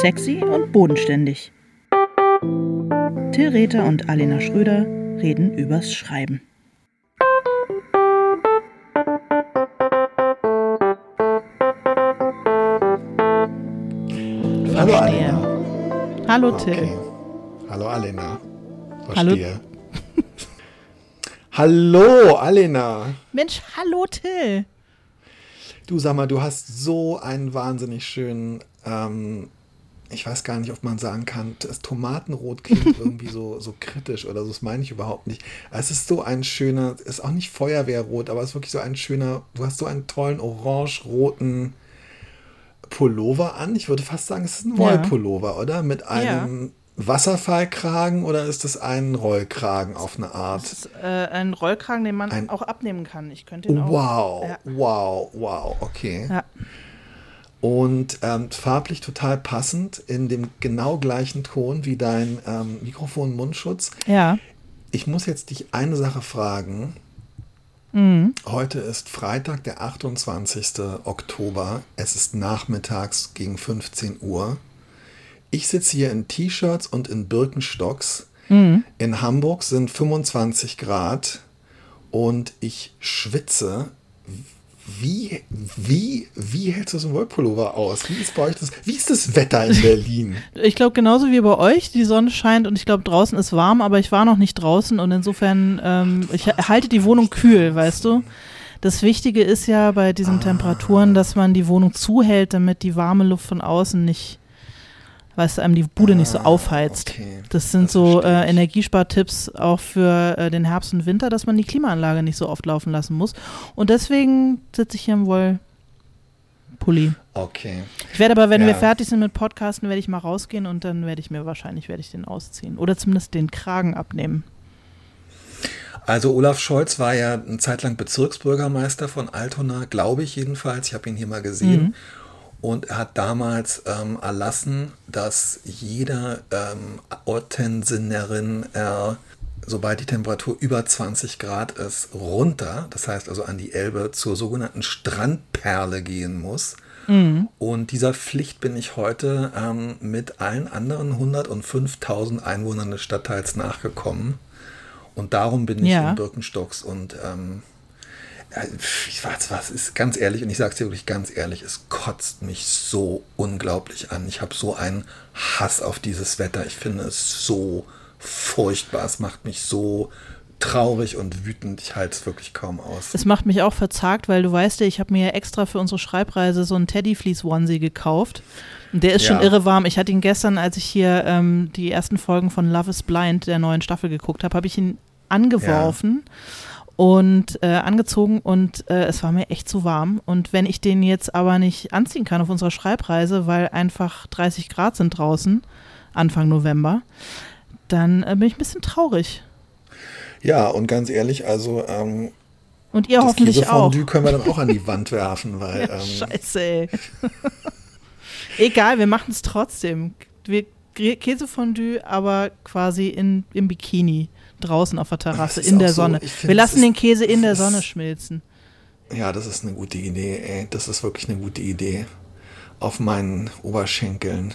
Sexy und bodenständig. Till Rether und Alena Schröder reden übers Schreiben. Hallo Verstehe. Alena. Hallo Till. Okay. Hallo Alena. Hallo. Verstehe. Hallo Alena. Mensch, hallo Till. Du sag mal, du hast so einen wahnsinnig schönen, ähm, ich weiß gar nicht, ob man sagen kann, das Tomatenrot klingt irgendwie so, so kritisch oder so, das meine ich überhaupt nicht. Es ist so ein schöner, ist auch nicht Feuerwehrrot, aber es ist wirklich so ein schöner, du hast so einen tollen orange-roten Pullover an. Ich würde fast sagen, es ist ein Ja. Wollpullover, oder? Mit einem Wasserfallkragen oder ist es ein Rollkragen auf eine Art? Das ist äh, ein Rollkragen, den man Ein- auch abnehmen kann. Ich könnte ihn auch. Wow, Ja. wow, wow, okay. Ja. Und ähm, farblich total passend in dem genau gleichen Ton wie dein ähm, Mikrofon-Mundschutz. ja. Ich muss jetzt dich eine Sache fragen. Mhm. Heute ist Freitag, der 28. Oktober. Es ist nachmittags gegen 15 Uhr. Ich sitze hier in T-Shirts und in Birkenstocks. Mhm. In Hamburg sind 25 Grad und ich schwitze. Wie, wie, wie hältst du so ein Wollpullover aus? Wie ist bei euch das? Wie ist das Wetter in Berlin? Ich glaube, genauso wie bei euch, die Sonne scheint und ich glaube, draußen ist warm, aber ich war noch nicht draußen und insofern, ähm, ich halte die Wohnung kühl, weißt du? Das Wichtige ist ja bei diesen Temperaturen, dass man die Wohnung zuhält, damit die warme Luft von außen nicht, weißt du, einem die Bude nicht so Ah, aufheizt. okay, Das sind das so äh. Energiespartipps auch für äh, den Herbst und Winter, dass man die Klimaanlage nicht so oft laufen lassen muss. Und deswegen sitze ich hier im Wollpulli. Okay. Ich werde aber, wenn Ja. wir fertig sind mit Podcasten, werde ich mal rausgehen und dann werde ich mir wahrscheinlich werde ich den ausziehen oder zumindest den Kragen abnehmen. Also Olaf Scholz war ja eine Zeit lang Bezirksbürgermeister von Altona, glaube ich jedenfalls. Ich habe ihn hier mal gesehen. Mhm. Und er hat damals ähm, erlassen, dass jeder ähm, Ortensinnerin, äh, sobald die Temperatur über 20 Grad ist, runter, das heißt also an die Elbe, zur sogenannten Strandperle gehen muss. Und dieser Pflicht bin ich heute ähm, mit allen anderen 105.000 Einwohnern des Stadtteils nachgekommen. Und darum bin ich Ja. in Birkenstocks und ähm, ich weiß was, ist ganz ehrlich, und ich sage es dir wirklich ganz ehrlich, es kotzt mich so unglaublich an. Ich habe so einen Hass auf dieses Wetter. Ich finde es so furchtbar. Es macht mich so traurig und wütend. Ich halte es wirklich kaum aus. Es macht mich auch verzagt, weil du weißt ja, ich habe mir ja extra für unsere Schreibreise so einen Teddyfleece-Onesie gekauft. Und der ist schon Ja. irre warm. Ich hatte ihn gestern, als ich hier ähm, die ersten Folgen von Love is Blind, der neuen Staffel, geguckt habe, habe ich ihn angeworfen und äh, angezogen und äh, es war mir echt zu warm. Und wenn ich den jetzt aber nicht anziehen kann auf unserer Schreibreise, weil einfach 30 Grad sind draußen, Anfang November, dann äh, bin ich ein bisschen traurig. Ja, und ganz ehrlich, also ähm, Und ihr das hoffentlich auch. Käsefondue können wir dann auch an die Wand werfen, weil Ja, ähm, Scheiße, ey. Egal, wir machen es trotzdem. Wir Kä- Käsefondue, aber quasi in, im Bikini draußen auf der Terrasse in der so, Sonne. find, wir lassen den Käse in der Sonne schmilzen. Ja, das ist eine gute Idee, ey. Das ist wirklich eine gute Idee. Auf meinen Oberschenkeln.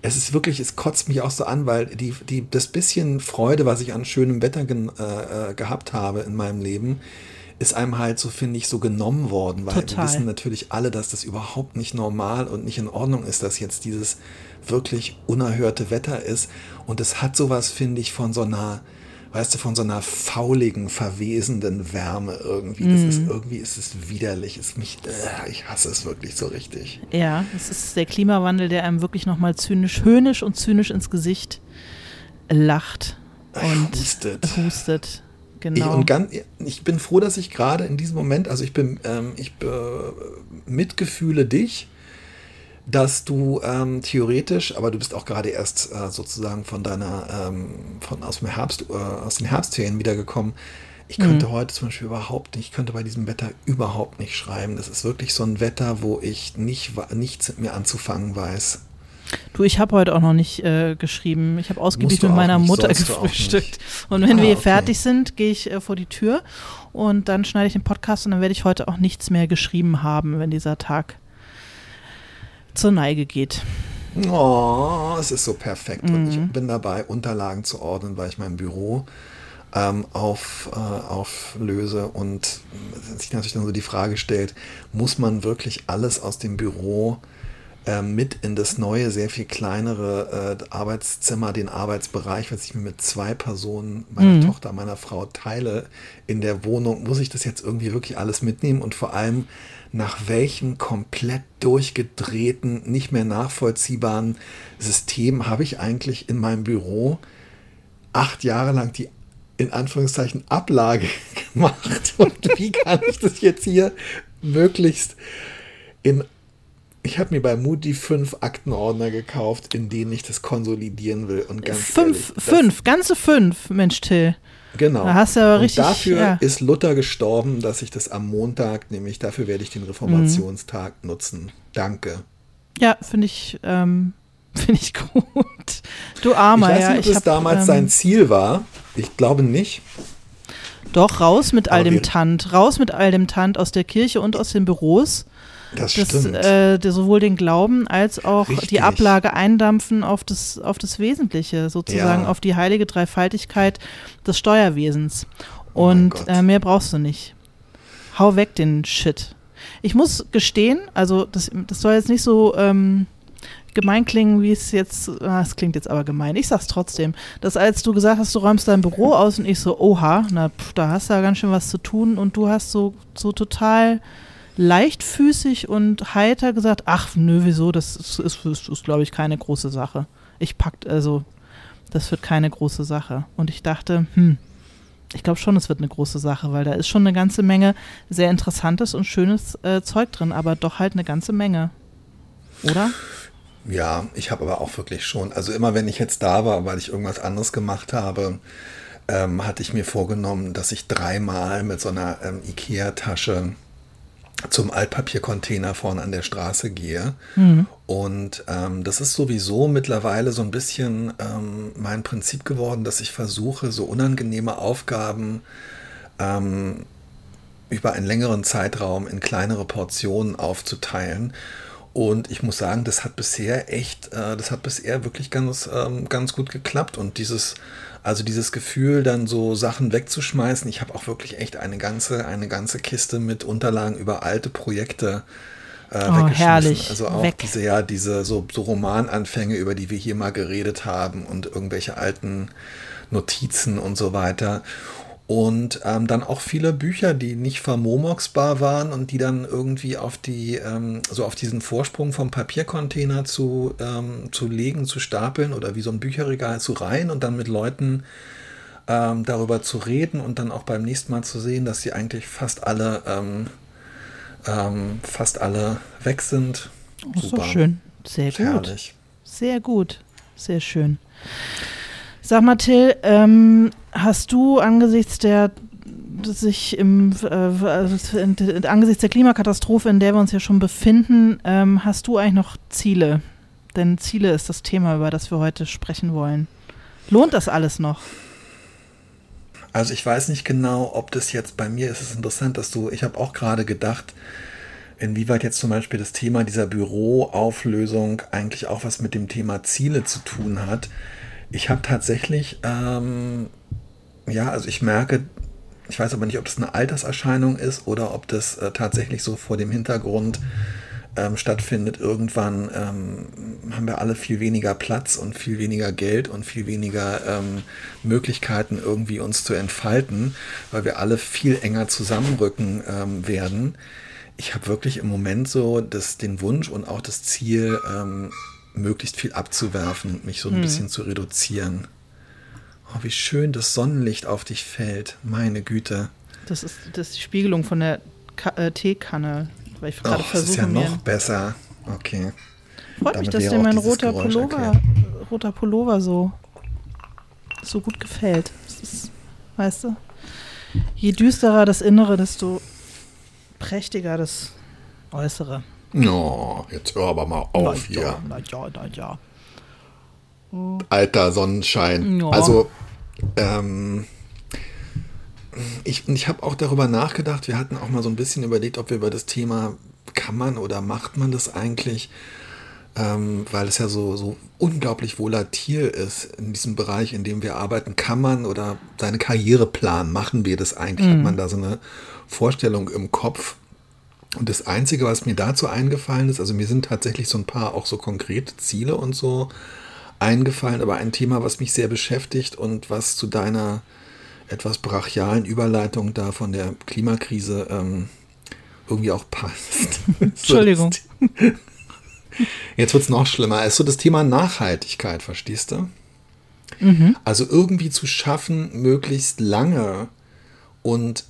Es ist wirklich, es kotzt mich auch so an, weil die, die, das bisschen Freude, was ich an schönem Wetter gen, äh, äh, gehabt habe in meinem Leben, ist einem halt so, finde ich, so genommen worden, weil Total. wir wissen natürlich alle, dass das überhaupt nicht normal und nicht in Ordnung ist, dass jetzt dieses wirklich unerhörte Wetter ist. Und es hat sowas, finde ich, von so einer, weißt du, von so einer fauligen, verwesenden Wärme irgendwie. Das ist irgendwie, ist es widerlich, ist mich, äh, ich hasse es wirklich so richtig. Ja, es ist der Klimawandel, der einem wirklich nochmal zynisch, höhnisch und zynisch ins Gesicht lacht und Hustet. hustet. Ich, Genau. und ganz, ich bin froh, dass ich gerade in diesem Moment, also ich bin, ähm, ich äh, mitgefühle dich, dass du ähm, theoretisch, aber du bist auch gerade erst äh, sozusagen von deiner, ähm, von aus dem Herbst, äh, aus den Herbstferien wiedergekommen. Ich könnte heute zum Beispiel überhaupt nicht, ich könnte bei diesem Wetter überhaupt nicht schreiben. Das ist wirklich so ein Wetter, wo ich nicht, nichts mit mir anzufangen weiß. Du, ich habe heute auch noch nicht äh, geschrieben. Ich habe ausgiebig mit meiner nicht, Mutter gefrühstückt. Und wenn Ah, wir okay. fertig sind, gehe ich äh, vor die Tür und dann schneide ich den Podcast und dann werde ich heute auch nichts mehr geschrieben haben, wenn dieser Tag zur Neige geht. Oh, es ist so perfekt. Mhm. Und ich mhm. bin dabei, Unterlagen zu ordnen, weil ich mein Büro ähm, auf, äh, auflöse und sich natürlich dann so die Frage stellt, muss man wirklich alles aus dem Büro äh, mit in das neue, sehr viel kleinere äh, Arbeitszimmer, den Arbeitsbereich, was ich mir mit zwei Personen, meiner mhm. Tochter, meiner Frau teile, in der Wohnung, muss ich das jetzt irgendwie wirklich alles mitnehmen und vor allem nach welchem komplett durchgedrehten, nicht mehr nachvollziehbaren System habe ich eigentlich in meinem Büro acht Jahre lang die in Anführungszeichen Ablage gemacht. Und wie kann ich das jetzt hier möglichst in. Ich habe mir bei Moody fünf Aktenordner gekauft, in denen ich das konsolidieren will. Und ganz fünf, ehrlich, fünf, ganze fünf, Mensch Till. Genau. Da hast du aber richtig, und dafür ja. ist Luther gestorben, dass ich das am Montag, nämlich dafür werde ich den Reformationstag mhm. nutzen. Danke. Ja, finde ich, ähm, finde ich gut. Du Armer, ich weiß nicht, ja. ob das hab, damals ähm, sein Ziel war. Ich glaube nicht. Doch, raus mit all dem Tant. Raus mit all dem Tant aus der Kirche und aus den Büros. Das, das. Äh, sowohl den Glauben als auch Richtig. die Ablage eindampfen auf das, auf das Wesentliche, sozusagen ja. auf die heilige Dreifaltigkeit des Steuerwesens. Oh und oh äh, mehr brauchst du nicht. Hau weg den Shit. Ich muss gestehen, also das, das soll jetzt nicht so ähm, gemein klingen, wie es jetzt, ah, es klingt jetzt aber gemein, ich sag's trotzdem, dass als du gesagt hast, du räumst dein Büro aus und ich so, oha, na, pf, da hast du ja ganz schön was zu tun und du hast so, so total leichtfüßig und heiter gesagt, ach nö, wieso, das ist, ist, ist, glaube ich, keine große Sache. Ich packt, also, das wird keine große Sache. Und ich dachte, hm, ich glaube schon, es wird eine große Sache, weil da ist schon eine ganze Menge sehr interessantes und schönes äh, Zeug drin, aber doch halt eine ganze Menge. Oder? Ja, ich habe aber auch wirklich schon, also immer wenn ich jetzt da war, weil ich irgendwas anderes gemacht habe, ähm, hatte ich mir vorgenommen, dass ich dreimal mit so einer ähm, Ikea-Tasche zum Altpapiercontainer vorne an der Straße gehe. Mhm. Und ähm, das ist sowieso mittlerweile so ein bisschen ähm, mein Prinzip geworden, dass ich versuche, so unangenehme Aufgaben ähm, über einen längeren Zeitraum in kleinere Portionen aufzuteilen. Und ich muss sagen, das hat bisher echt, äh, das hat bisher wirklich ganz, ähm, ganz gut geklappt. Und dieses, also dieses Gefühl, dann so Sachen wegzuschmeißen. Ich habe auch wirklich echt eine ganze, eine ganze Kiste mit Unterlagen über alte Projekte äh, oh, herrlich. Also auch Weg. diese, ja, diese so, so Romananfänge, über die wir hier mal geredet haben und irgendwelche alten Notizen und so weiter. Und ähm, dann auch viele Bücher, die nicht vermomoxbar waren und die dann irgendwie auf die, ähm, so auf diesen Vorsprung vom Papiercontainer zu, ähm, zu legen, zu stapeln oder wie so ein Bücherregal zu reihen und dann mit Leuten ähm, darüber zu reden und dann auch beim nächsten Mal zu sehen, dass sie eigentlich fast alle, ähm, ähm, fast alle weg sind. Das ist doch schön. Sehr gut. Herrlich. Sehr gut. Sehr schön. Sag mal, Till, ähm, hast du angesichts der sich im äh, also angesichts der Klimakatastrophe, in der wir uns ja schon befinden, ähm, hast du eigentlich noch Ziele? Denn Ziele ist das Thema, über das wir heute sprechen wollen. Lohnt das alles noch? Also ich weiß nicht genau, ob das jetzt bei mir ist. Es ist interessant, dass du, ich habe auch gerade gedacht, inwieweit jetzt zum Beispiel das Thema dieser Büroauflösung eigentlich auch was mit dem Thema Ziele zu tun hat. Ich habe tatsächlich, ähm, ja, also ich merke, ich weiß aber nicht, ob das eine Alterserscheinung ist oder ob das äh, tatsächlich so vor dem Hintergrund ähm, stattfindet. Irgendwann ähm, haben wir alle viel weniger Platz und viel weniger Geld und viel weniger ähm, Möglichkeiten, irgendwie uns zu entfalten, weil wir alle viel enger zusammenrücken ähm, werden. Ich habe wirklich im Moment so das, den Wunsch und auch das Ziel, ähm, möglichst viel abzuwerfen und mich so ein hm. bisschen zu reduzieren. Oh, wie schön das Sonnenlicht auf dich fällt. Meine Güte. Das ist, das ist die Spiegelung von der Ka äh, Teekanne. Weil ich gerade versuche. Das ist ja noch besser. Okay. Freut Damit mich, dass dir mein roter Pullover, roter Pullover so, so gut gefällt. Ist, weißt du? Je düsterer das Innere, desto prächtiger das Äußere. No, jetzt hör aber mal auf na hier. Ja, na ja, na ja. Alter Sonnenschein. Ja. Also, ähm, ich, ich habe auch darüber nachgedacht, wir hatten auch mal so ein bisschen überlegt, ob wir über das Thema, kann man oder macht man das eigentlich, ähm, weil es ja so, so unglaublich volatil ist in diesem Bereich, in dem wir arbeiten. Kann man oder seine Karriereplan machen wir das eigentlich? Mhm. Hat man da so eine Vorstellung im Kopf? Und das Einzige, was mir dazu eingefallen ist, also mir sind tatsächlich so ein paar auch so konkrete Ziele und so eingefallen, aber ein Thema, was mich sehr beschäftigt und was zu deiner etwas brachialen Überleitung da von der Klimakrise ähm, irgendwie auch passt. Entschuldigung. Jetzt wird es noch schlimmer. Es ist so das Thema Nachhaltigkeit, verstehst du? Mhm. Also irgendwie zu schaffen, möglichst lange und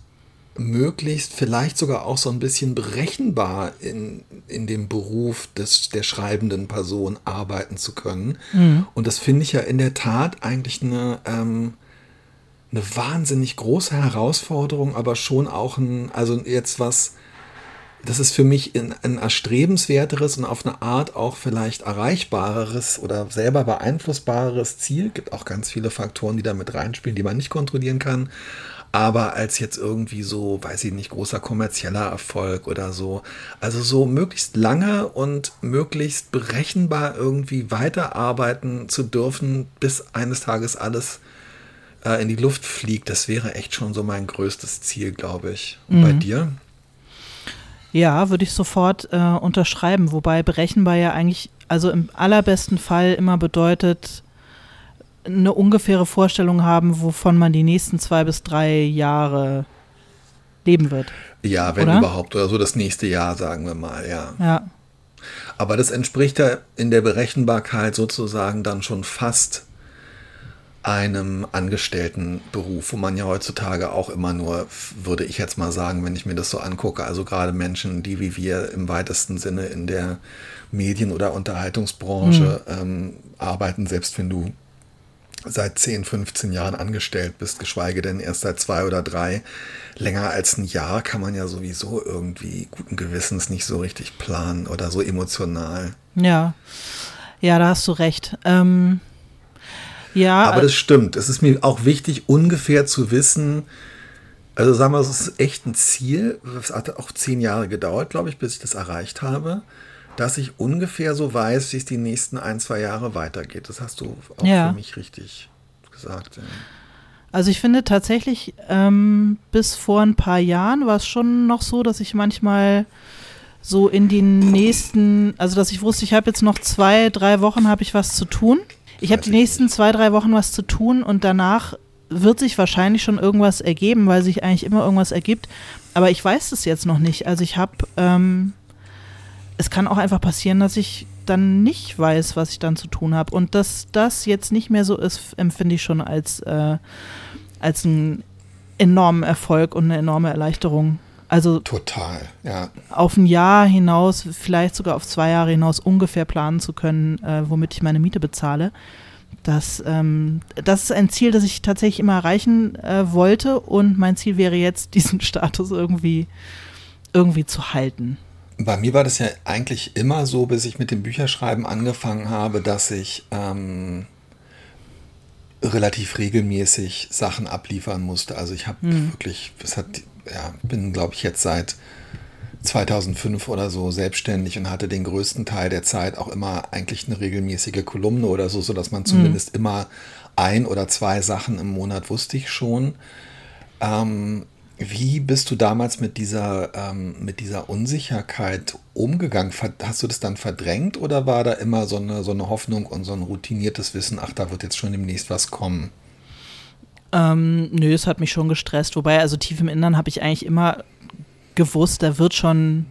möglichst vielleicht sogar auch so ein bisschen berechenbar in, in dem Beruf des, der schreibenden Person arbeiten zu können. Mhm. Und das finde ich ja in der Tat eigentlich eine, ähm, eine wahnsinnig große Herausforderung, aber schon auch ein, also jetzt was, das ist für mich ein, ein erstrebenswerteres und auf eine Art auch vielleicht erreichbareres oder selber beeinflussbareres Ziel. Gibt auch ganz viele Faktoren, die da mit reinspielen, die man nicht kontrollieren kann. Aber als jetzt irgendwie so, weiß ich nicht, großer kommerzieller Erfolg oder so. Also so möglichst lange und möglichst berechenbar irgendwie weiterarbeiten zu dürfen, bis eines Tages alles äh, in die Luft fliegt. Das wäre echt schon so mein größtes Ziel, glaube ich. Und mhm. bei dir? Ja, würde ich sofort äh, unterschreiben, wobei berechenbar ja eigentlich, also im allerbesten Fall immer bedeutet, eine ungefähre Vorstellung haben, wovon man die nächsten zwei bis drei Jahre leben wird. Ja, wenn oder? überhaupt, oder so das nächste Jahr, sagen wir mal, ja. Ja. Aber das entspricht ja in der Berechenbarkeit sozusagen dann schon fast einem Angestelltenberuf, wo man ja heutzutage auch immer nur, würde ich jetzt mal sagen, wenn ich mir das so angucke, also gerade Menschen, die wie wir im weitesten Sinne in der Medien- oder Unterhaltungsbranche mhm. ähm, arbeiten, selbst wenn du seit 10, 15 Jahren angestellt bist, geschweige denn erst seit zwei oder drei. Länger als ein Jahr kann man ja sowieso irgendwie guten Gewissens nicht so richtig planen oder so emotional. Ja, ja, da hast du recht. Ähm, ja. Aber das stimmt. Es ist mir auch wichtig, ungefähr zu wissen, also sagen wir, es ist echt ein Ziel. Es hat auch zehn Jahre gedauert, glaube ich, bis ich das erreicht habe, dass ich ungefähr so weiß, wie es die nächsten ein, zwei Jahre weitergeht. Das hast du auch ja. für mich richtig gesagt. Ja. Also ich finde tatsächlich, ähm, bis vor ein paar Jahren war es schon noch so, dass ich manchmal so in den nächsten, also dass ich wusste, ich habe jetzt noch zwei, drei Wochen, habe ich was zu tun. Ich habe die nächsten zwei, drei Wochen was zu tun und danach wird sich wahrscheinlich schon irgendwas ergeben, weil sich eigentlich immer irgendwas ergibt. Aber ich weiß es jetzt noch nicht. Also ich habe, ähm, es kann auch einfach passieren, dass ich dann nicht weiß, was ich dann zu tun habe. Und dass das jetzt nicht mehr so ist, empfinde ich schon als, äh, als einen enormen Erfolg und eine enorme Erleichterung. Also total, ja. Auf ein Jahr hinaus, vielleicht sogar auf zwei Jahre hinaus ungefähr planen zu können, äh, womit ich meine Miete bezahle. Das, ähm, das ist ein Ziel, das ich tatsächlich immer erreichen äh, wollte und mein Ziel wäre jetzt, diesen Status irgendwie, irgendwie zu halten. Bei mir war das ja eigentlich immer so, bis ich mit dem Bücherschreiben angefangen habe, dass ich ähm, relativ regelmäßig Sachen abliefern musste. Also ich habe hm. wirklich, es hat ja, bin, glaube ich, jetzt seit 2005 oder so selbstständig und hatte den größten Teil der Zeit auch immer eigentlich eine regelmäßige Kolumne oder so, sodass man mhm. zumindest mhm. immer ein oder zwei Sachen im Monat wusste ich schon. Ähm, wie bist du damals mit dieser, ähm, mit dieser Unsicherheit umgegangen? Hast du das dann verdrängt oder war da immer so eine, so eine Hoffnung und so ein routiniertes Wissen, ach, da wird jetzt schon demnächst was kommen? Ähm, nö, es hat mich schon gestresst. Wobei, also tief im Innern habe ich eigentlich immer gewusst, da wird schon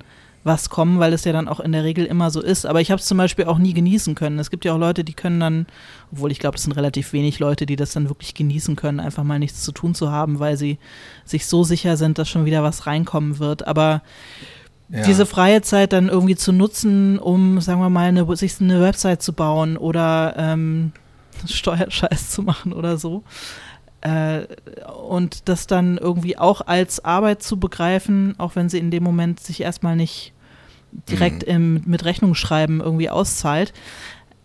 was kommen, weil es ja dann auch in der Regel immer so ist. Aber ich habe es zum Beispiel auch nie genießen können. Es gibt ja auch Leute, die können dann, obwohl ich glaube, es sind relativ wenig Leute, die das dann wirklich genießen können, einfach mal nichts zu tun zu haben, weil sie sich so sicher sind, dass schon wieder was reinkommen wird. Aber ja. diese freie Zeit dann irgendwie zu nutzen, um, sagen wir mal, eine, sich eine Website zu bauen oder ähm, Steuerscheiß zu machen oder so, äh, und das dann irgendwie auch als Arbeit zu begreifen, auch wenn sie in dem Moment sich erstmal nicht direkt mhm. im, mit Rechnungsschreiben irgendwie auszahlt.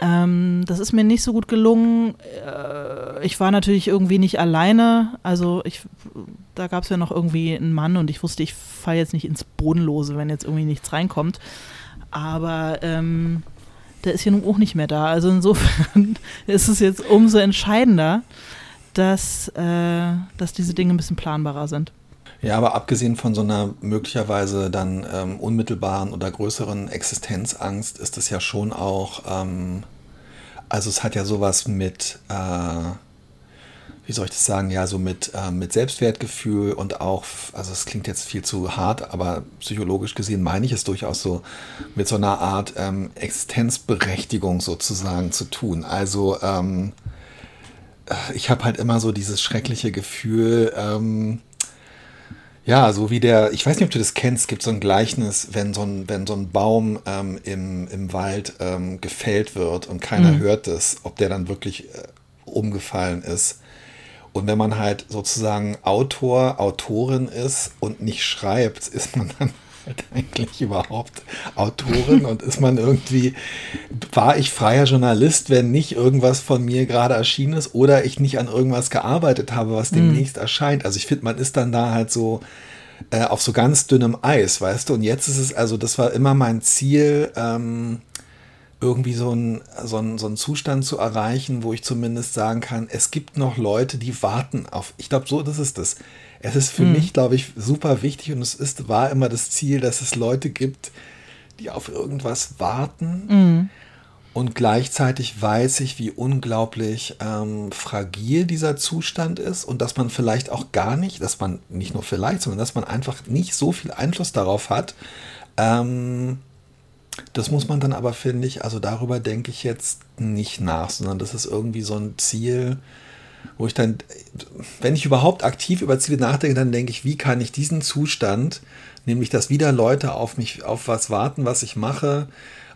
Ähm, das ist mir nicht so gut gelungen. Äh, ich war natürlich irgendwie nicht alleine. Also ich, da gab es ja noch irgendwie einen Mann und ich wusste, ich falle jetzt nicht ins Bodenlose, wenn jetzt irgendwie nichts reinkommt. Aber ähm, der ist ja nun auch nicht mehr da. Also insofern ist es jetzt umso entscheidender, dass, äh, dass diese Dinge ein bisschen planbarer sind. Ja, aber abgesehen von so einer möglicherweise dann ähm, unmittelbaren oder größeren Existenzangst ist es ja schon auch, ähm, also es hat ja sowas mit, äh, wie soll ich das sagen, ja, so mit, äh, mit Selbstwertgefühl und auch, also es klingt jetzt viel zu hart, aber psychologisch gesehen meine ich es durchaus so, mit so einer Art ähm, Existenzberechtigung sozusagen zu tun. Also ähm, äh, ich habe halt immer so dieses schreckliche Gefühl, ähm, ja, so wie der, ich weiß nicht, ob du das kennst, es gibt so ein Gleichnis, wenn so ein, wenn so ein Baum ähm, im, im Wald ähm, gefällt wird und keiner mhm. hört es, ob der dann wirklich äh, umgefallen ist. Und wenn man halt sozusagen Autor, Autorin ist und nicht schreibt, ist man dann eigentlich überhaupt Autorin und ist man irgendwie, war ich freier Journalist, wenn nicht irgendwas von mir gerade erschienen ist oder ich nicht an irgendwas gearbeitet habe, was demnächst mhm. erscheint. Also ich finde, man ist dann da halt so äh, auf so ganz dünnem Eis, weißt du? Und jetzt ist es, also das war immer mein Ziel, ähm, irgendwie so einen so ein, so ein Zustand zu erreichen, wo ich zumindest sagen kann, es gibt noch Leute, die warten auf, ich glaube, so das ist das es ist für mhm. mich, glaube ich, super wichtig und es ist, war immer das Ziel, dass es Leute gibt, die auf irgendwas warten. Mhm. Und gleichzeitig weiß ich, wie unglaublich ähm, fragil dieser Zustand ist und dass man vielleicht auch gar nicht, dass man nicht nur vielleicht, sondern dass man einfach nicht so viel Einfluss darauf hat. Ähm, das muss man dann aber, finde ich, also darüber denke ich jetzt nicht nach, sondern das ist irgendwie so ein Ziel, wo ich dann, wenn ich überhaupt aktiv über Ziele nachdenke, dann denke ich, wie kann ich diesen Zustand, nämlich dass wieder Leute auf mich, auf was warten, was ich mache,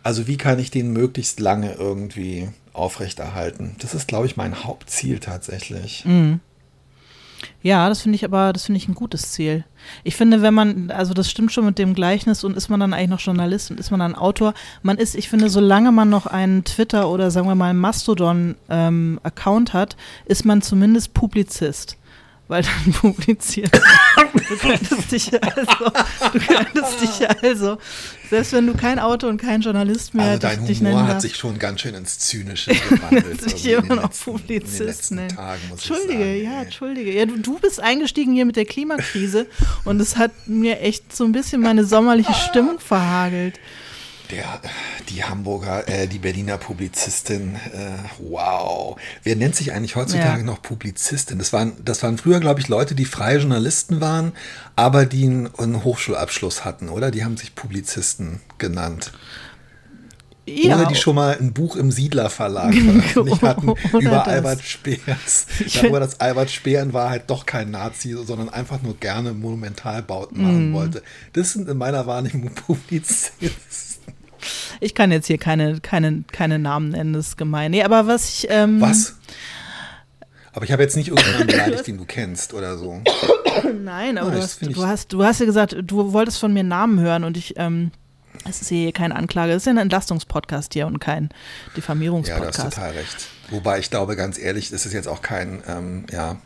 also wie kann ich den möglichst lange irgendwie aufrechterhalten? Das ist, glaube ich, mein Hauptziel tatsächlich. Mhm. Ja, das finde ich aber, das finde ich ein gutes Ziel. Ich finde, wenn man, also das stimmt schon mit dem Gleichnis und ist man dann eigentlich noch Journalist und ist man dann Autor, man ist, ich finde, solange man noch einen Twitter oder sagen wir mal Mastodon-Account ähm, hat, ist man zumindest Publizist weil dann publiziert. du könntest dich also, du könntest dich also, selbst wenn du kein Autor und kein Journalist mehr also dein dich, Humor hat sich schon ganz schön ins Zynische gewandelt. sich immer noch Publizist nennen. Entschuldige, sagen, ja, Entschuldige. Ja, du, du bist eingestiegen hier mit der Klimakrise und es hat mir echt so ein bisschen meine sommerliche Stimmung verhagelt der, die Hamburger, äh, die Berliner Publizistin, äh, wow. Wer nennt sich eigentlich heutzutage ja. noch Publizistin? Das waren, das waren früher, glaube ich, Leute, die freie Journalisten waren, aber die einen, einen Hochschulabschluss hatten, oder? Die haben sich Publizisten genannt. Ja. Oder die schon mal ein Buch im Siedler Verlag veröffentlicht hatten über das. Albert Speers. Darüber, dass Albert Speer in Wahrheit doch kein Nazi, sondern einfach nur gerne Monumentalbauten machen mm. wollte. Das sind in meiner Wahrnehmung Publizisten. Ich kann jetzt hier keine, keine, keine Namen nennen, das ist gemein. Nee, aber was ich. Ähm, was? Aber ich habe jetzt nicht irgendjemanden beleidigt, den du kennst oder so. Nein, aber oh, du, hast, du, hast, du hast ja gesagt, du wolltest von mir Namen hören und ich. Ähm, es ist hier keine Anklage, es ist ja ein Entlastungspodcast hier und kein Diffamierungspodcast. Ja, du hast total recht. Wobei ich glaube, ganz ehrlich, das ist jetzt auch kein, ähm, ja,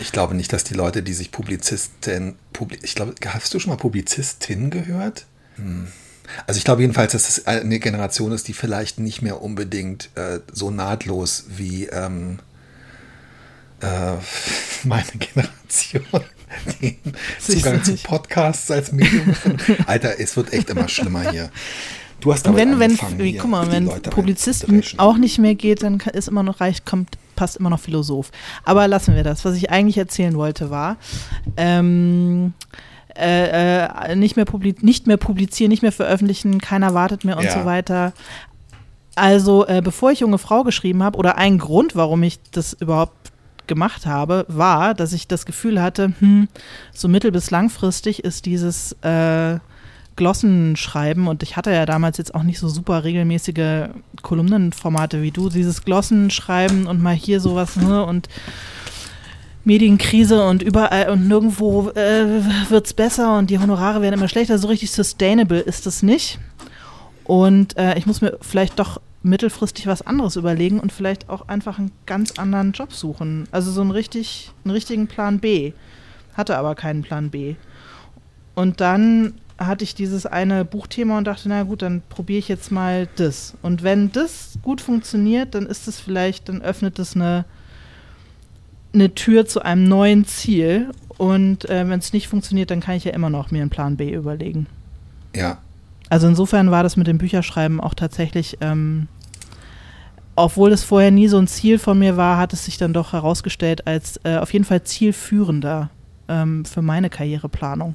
ich glaube nicht, dass die Leute, die sich Publizisten, Publi ich glaube, hast du schon mal Publizistin gehört? Hm. Also ich glaube jedenfalls, dass es eine Generation ist, die vielleicht nicht mehr unbedingt äh, so nahtlos wie ähm, äh, meine Generation den Zugang zu Podcasts als Medium. Alter, es wird echt immer schlimmer hier. Du hast damit wenn, wenn, wie, guck mal, wenn Publizisten auch nicht mehr geht, dann ist immer noch reicht, kommt, passt immer noch Philosoph. Aber lassen wir das. Was ich eigentlich erzählen wollte war, ähm, äh, äh, nicht, mehr nicht mehr publizieren, nicht mehr veröffentlichen, keiner wartet mehr und ja. so weiter. Also, äh, bevor ich junge Frau geschrieben habe, oder ein Grund, warum ich das überhaupt gemacht habe, war, dass ich das Gefühl hatte, hm, so mittel- bis langfristig ist dieses äh, Glossenschreiben und ich hatte ja damals jetzt auch nicht so super regelmäßige Kolumnenformate wie du, dieses Glossenschreiben und mal hier sowas ne, und Medienkrise und überall und nirgendwo äh, wird es besser und die Honorare werden immer schlechter. So richtig sustainable ist es nicht. Und äh, ich muss mir vielleicht doch mittelfristig was anderes überlegen und vielleicht auch einfach einen ganz anderen Job suchen. Also so einen, richtig, einen richtigen Plan B. Hatte aber keinen Plan B. Und dann hatte ich dieses eine Buchthema und dachte, na gut, dann probiere ich jetzt mal das. Und wenn das gut funktioniert, dann ist es vielleicht, dann öffnet es eine, eine Tür zu einem neuen Ziel. Und äh, wenn es nicht funktioniert, dann kann ich ja immer noch mir einen Plan B überlegen. Ja. Also insofern war das mit dem Bücherschreiben auch tatsächlich, ähm, obwohl es vorher nie so ein Ziel von mir war, hat es sich dann doch herausgestellt als äh, auf jeden Fall zielführender ähm, für meine Karriereplanung.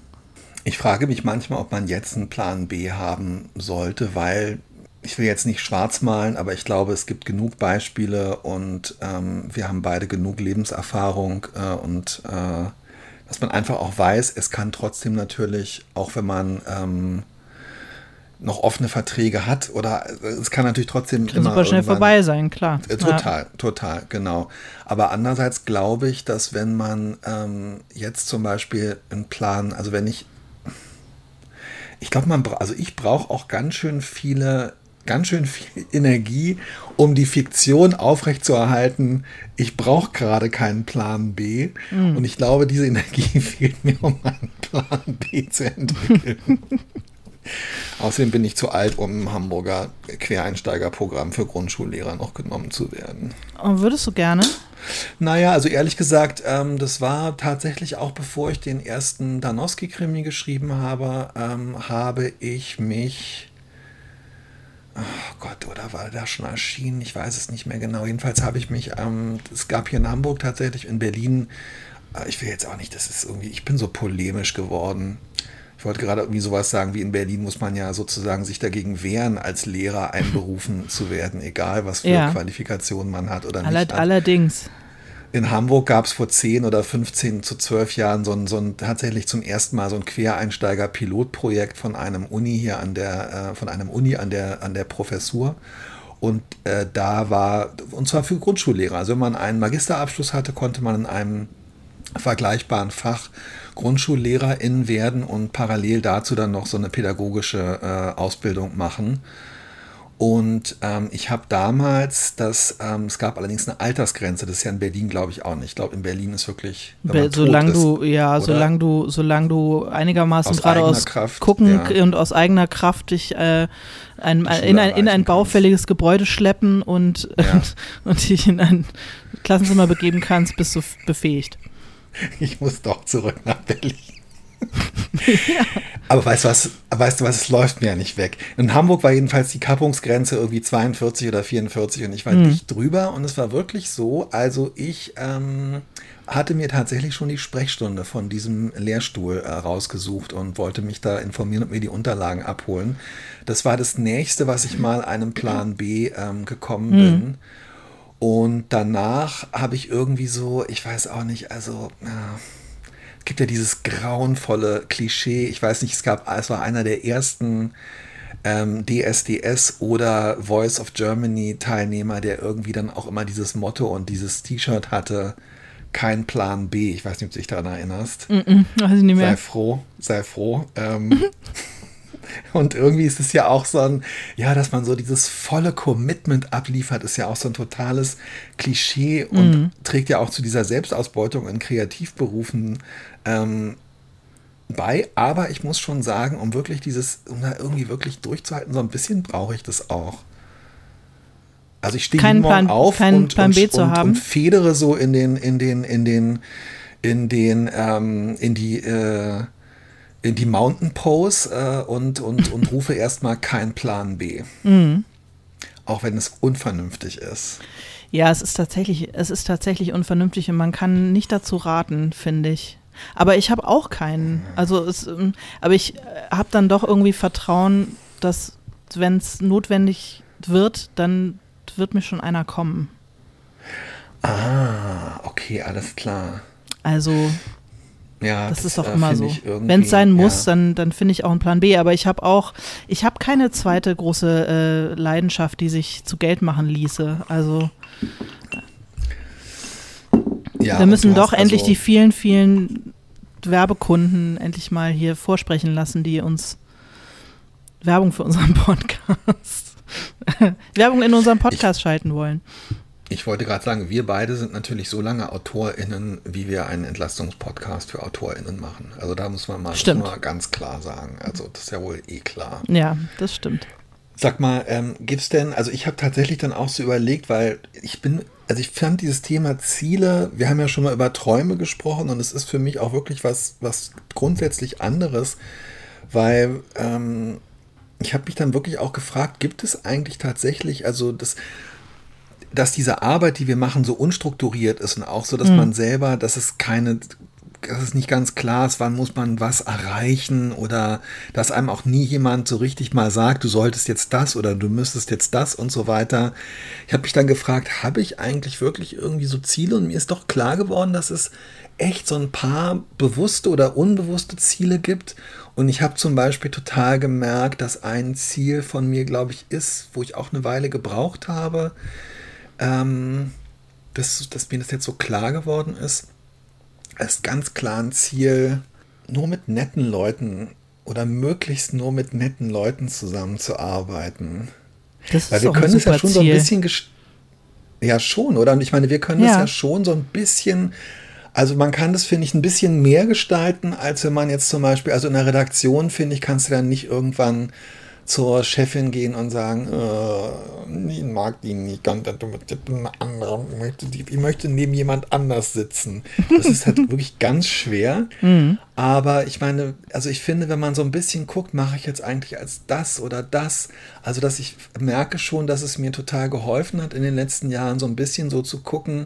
Ich frage mich manchmal, ob man jetzt einen Plan B haben sollte, weil ich will jetzt nicht schwarz malen, aber ich glaube, es gibt genug Beispiele und ähm, wir haben beide genug Lebenserfahrung äh, und äh, dass man einfach auch weiß, es kann trotzdem natürlich, auch wenn man ähm, noch offene Verträge hat oder äh, es kann natürlich trotzdem kann immer super schnell vorbei sein, klar. Äh, total, ja. total, genau. Aber andererseits glaube ich, dass wenn man ähm, jetzt zum Beispiel einen Plan, also wenn ich ich glaube, man also ich brauche auch ganz schön viele, ganz schön viel Energie, um die Fiktion aufrechtzuerhalten. Ich brauche gerade keinen Plan B. Mhm. Und ich glaube, diese Energie fehlt mir, um einen Plan B zu entwickeln. Außerdem bin ich zu alt, um im Hamburger Quereinsteigerprogramm für Grundschullehrer noch genommen zu werden. Und würdest du gerne? Naja, also ehrlich gesagt, ähm, das war tatsächlich auch bevor ich den ersten Danowski-Krimi geschrieben habe, ähm, habe ich mich. Oh Gott, oder war der schon erschienen? Ich weiß es nicht mehr genau. Jedenfalls habe ich mich, ähm, es gab hier in Hamburg tatsächlich, in Berlin, äh, ich will jetzt auch nicht, das ist irgendwie, ich bin so polemisch geworden. Ich wollte gerade irgendwie sowas sagen, wie in Berlin muss man ja sozusagen sich dagegen wehren, als Lehrer einberufen zu werden, egal was für ja. Qualifikationen man hat oder Aller, nicht. Hat. Allerdings. In Hamburg gab es vor 10 oder 15 zu 12 Jahren so ein, so ein tatsächlich zum ersten Mal so ein Quereinsteiger-Pilotprojekt von einem Uni hier an der, äh, von einem Uni an der, an der Professur. Und äh, da war, und zwar für Grundschullehrer. Also wenn man einen Magisterabschluss hatte, konnte man in einem vergleichbaren Fach GrundschullehrerInnen werden und parallel dazu dann noch so eine pädagogische äh, Ausbildung machen. Und ähm, ich habe damals, das, ähm, es gab allerdings eine Altersgrenze, das ist ja in Berlin, glaube ich, auch nicht. Ich glaube, in Berlin ist wirklich. Solange du, ja, solange du, solange du einigermaßen gerade aus Kraft, gucken ja. und aus eigener Kraft dich äh, ein, in, ein, in ein baufälliges kannst. Gebäude schleppen und, ja. und dich in ein Klassenzimmer begeben kannst, bist du befähigt. ich muss doch zurück nach Berlin. Ja. Aber weißt du was, weißt du was, es läuft mir ja nicht weg. In Hamburg war jedenfalls die Kappungsgrenze irgendwie 42 oder 44 und ich war mhm. dicht drüber und es war wirklich so, also ich ähm, hatte mir tatsächlich schon die Sprechstunde von diesem Lehrstuhl äh, rausgesucht und wollte mich da informieren und mir die Unterlagen abholen. Das war das nächste, was ich mal einem Plan B ähm, gekommen mhm. bin. Und danach habe ich irgendwie so, ich weiß auch nicht, also es gibt ja dieses grauenvolle Klischee. Ich weiß nicht, es gab, es war einer der ersten ähm, DSDS oder Voice of Germany Teilnehmer, der irgendwie dann auch immer dieses Motto und dieses T-Shirt hatte. Kein Plan B. Ich weiß nicht, ob du dich daran erinnerst. Mm -mm, weiß ich nicht mehr. Sei froh, sei froh. Ähm, Und irgendwie ist es ja auch so ein, ja, dass man so dieses volle Commitment abliefert, ist ja auch so ein totales Klischee und mhm. trägt ja auch zu dieser Selbstausbeutung in Kreativberufen ähm, bei. Aber ich muss schon sagen, um wirklich dieses, um da irgendwie wirklich durchzuhalten, so ein bisschen brauche ich das auch. Also ich stehe jeden Morgen Plan, auf und, Plan und, und, und, federe so in den, in den, in den, in den, ähm, in die, äh, in die Mountain Pose äh, und, und, und rufe erstmal keinen Plan B. Mhm. Auch wenn es unvernünftig ist. Ja, es ist tatsächlich, es ist tatsächlich unvernünftig und man kann nicht dazu raten, finde ich. Aber ich habe auch keinen. Also es, ähm, aber ich äh, habe dann doch irgendwie Vertrauen, dass wenn es notwendig wird, dann wird mir schon einer kommen. Ah, okay, alles klar. Also ja, das, das ist doch äh, immer so. Wenn es sein muss, ja. dann, dann finde ich auch einen Plan B. Aber ich habe auch, ich habe keine zweite große äh, Leidenschaft, die sich zu Geld machen ließe. Also ja, wir müssen doch endlich also die vielen, vielen Werbekunden endlich mal hier vorsprechen lassen, die uns Werbung für unseren Podcast, Werbung in unserem Podcast ich, schalten wollen. Ich wollte gerade sagen, wir beide sind natürlich so lange AutorInnen, wie wir einen Entlastungspodcast für AutorInnen machen. Also da muss man mal, mal ganz klar sagen. Also das ist ja wohl eh klar. Ja, das stimmt. Sag mal, ähm, es denn, also ich habe tatsächlich dann auch so überlegt, weil ich bin, also ich fand dieses Thema Ziele, wir haben ja schon mal über Träume gesprochen und es ist für mich auch wirklich was, was grundsätzlich anderes, weil ähm, ich habe mich dann wirklich auch gefragt, gibt es eigentlich tatsächlich, also das, dass diese Arbeit, die wir machen, so unstrukturiert ist und auch so, dass mhm. man selber, dass es keine, dass es nicht ganz klar ist, wann muss man was erreichen oder dass einem auch nie jemand so richtig mal sagt, du solltest jetzt das oder du müsstest jetzt das und so weiter. Ich habe mich dann gefragt, habe ich eigentlich wirklich irgendwie so Ziele und mir ist doch klar geworden, dass es echt so ein paar bewusste oder unbewusste Ziele gibt und ich habe zum Beispiel total gemerkt, dass ein Ziel von mir, glaube ich, ist, wo ich auch eine Weile gebraucht habe, ähm, dass, dass mir das jetzt so klar geworden ist, ist ganz klar ein Ziel, nur mit netten Leuten oder möglichst nur mit netten Leuten zusammenzuarbeiten. Das Weil wir können es ja schon Ziel. so ein bisschen ja schon, oder? Und ich meine, wir können es ja. ja schon so ein bisschen also man kann das, finde ich, ein bisschen mehr gestalten, als wenn man jetzt zum Beispiel, also in der Redaktion, finde ich, kannst du dann nicht irgendwann zur Chefin gehen und sagen, äh, ich mag die nicht, ich möchte neben jemand anders sitzen. Das ist halt wirklich ganz schwer. Mhm. Aber ich meine, also ich finde, wenn man so ein bisschen guckt, mache ich jetzt eigentlich als das oder das. Also dass ich merke schon, dass es mir total geholfen hat in den letzten Jahren, so ein bisschen so zu gucken,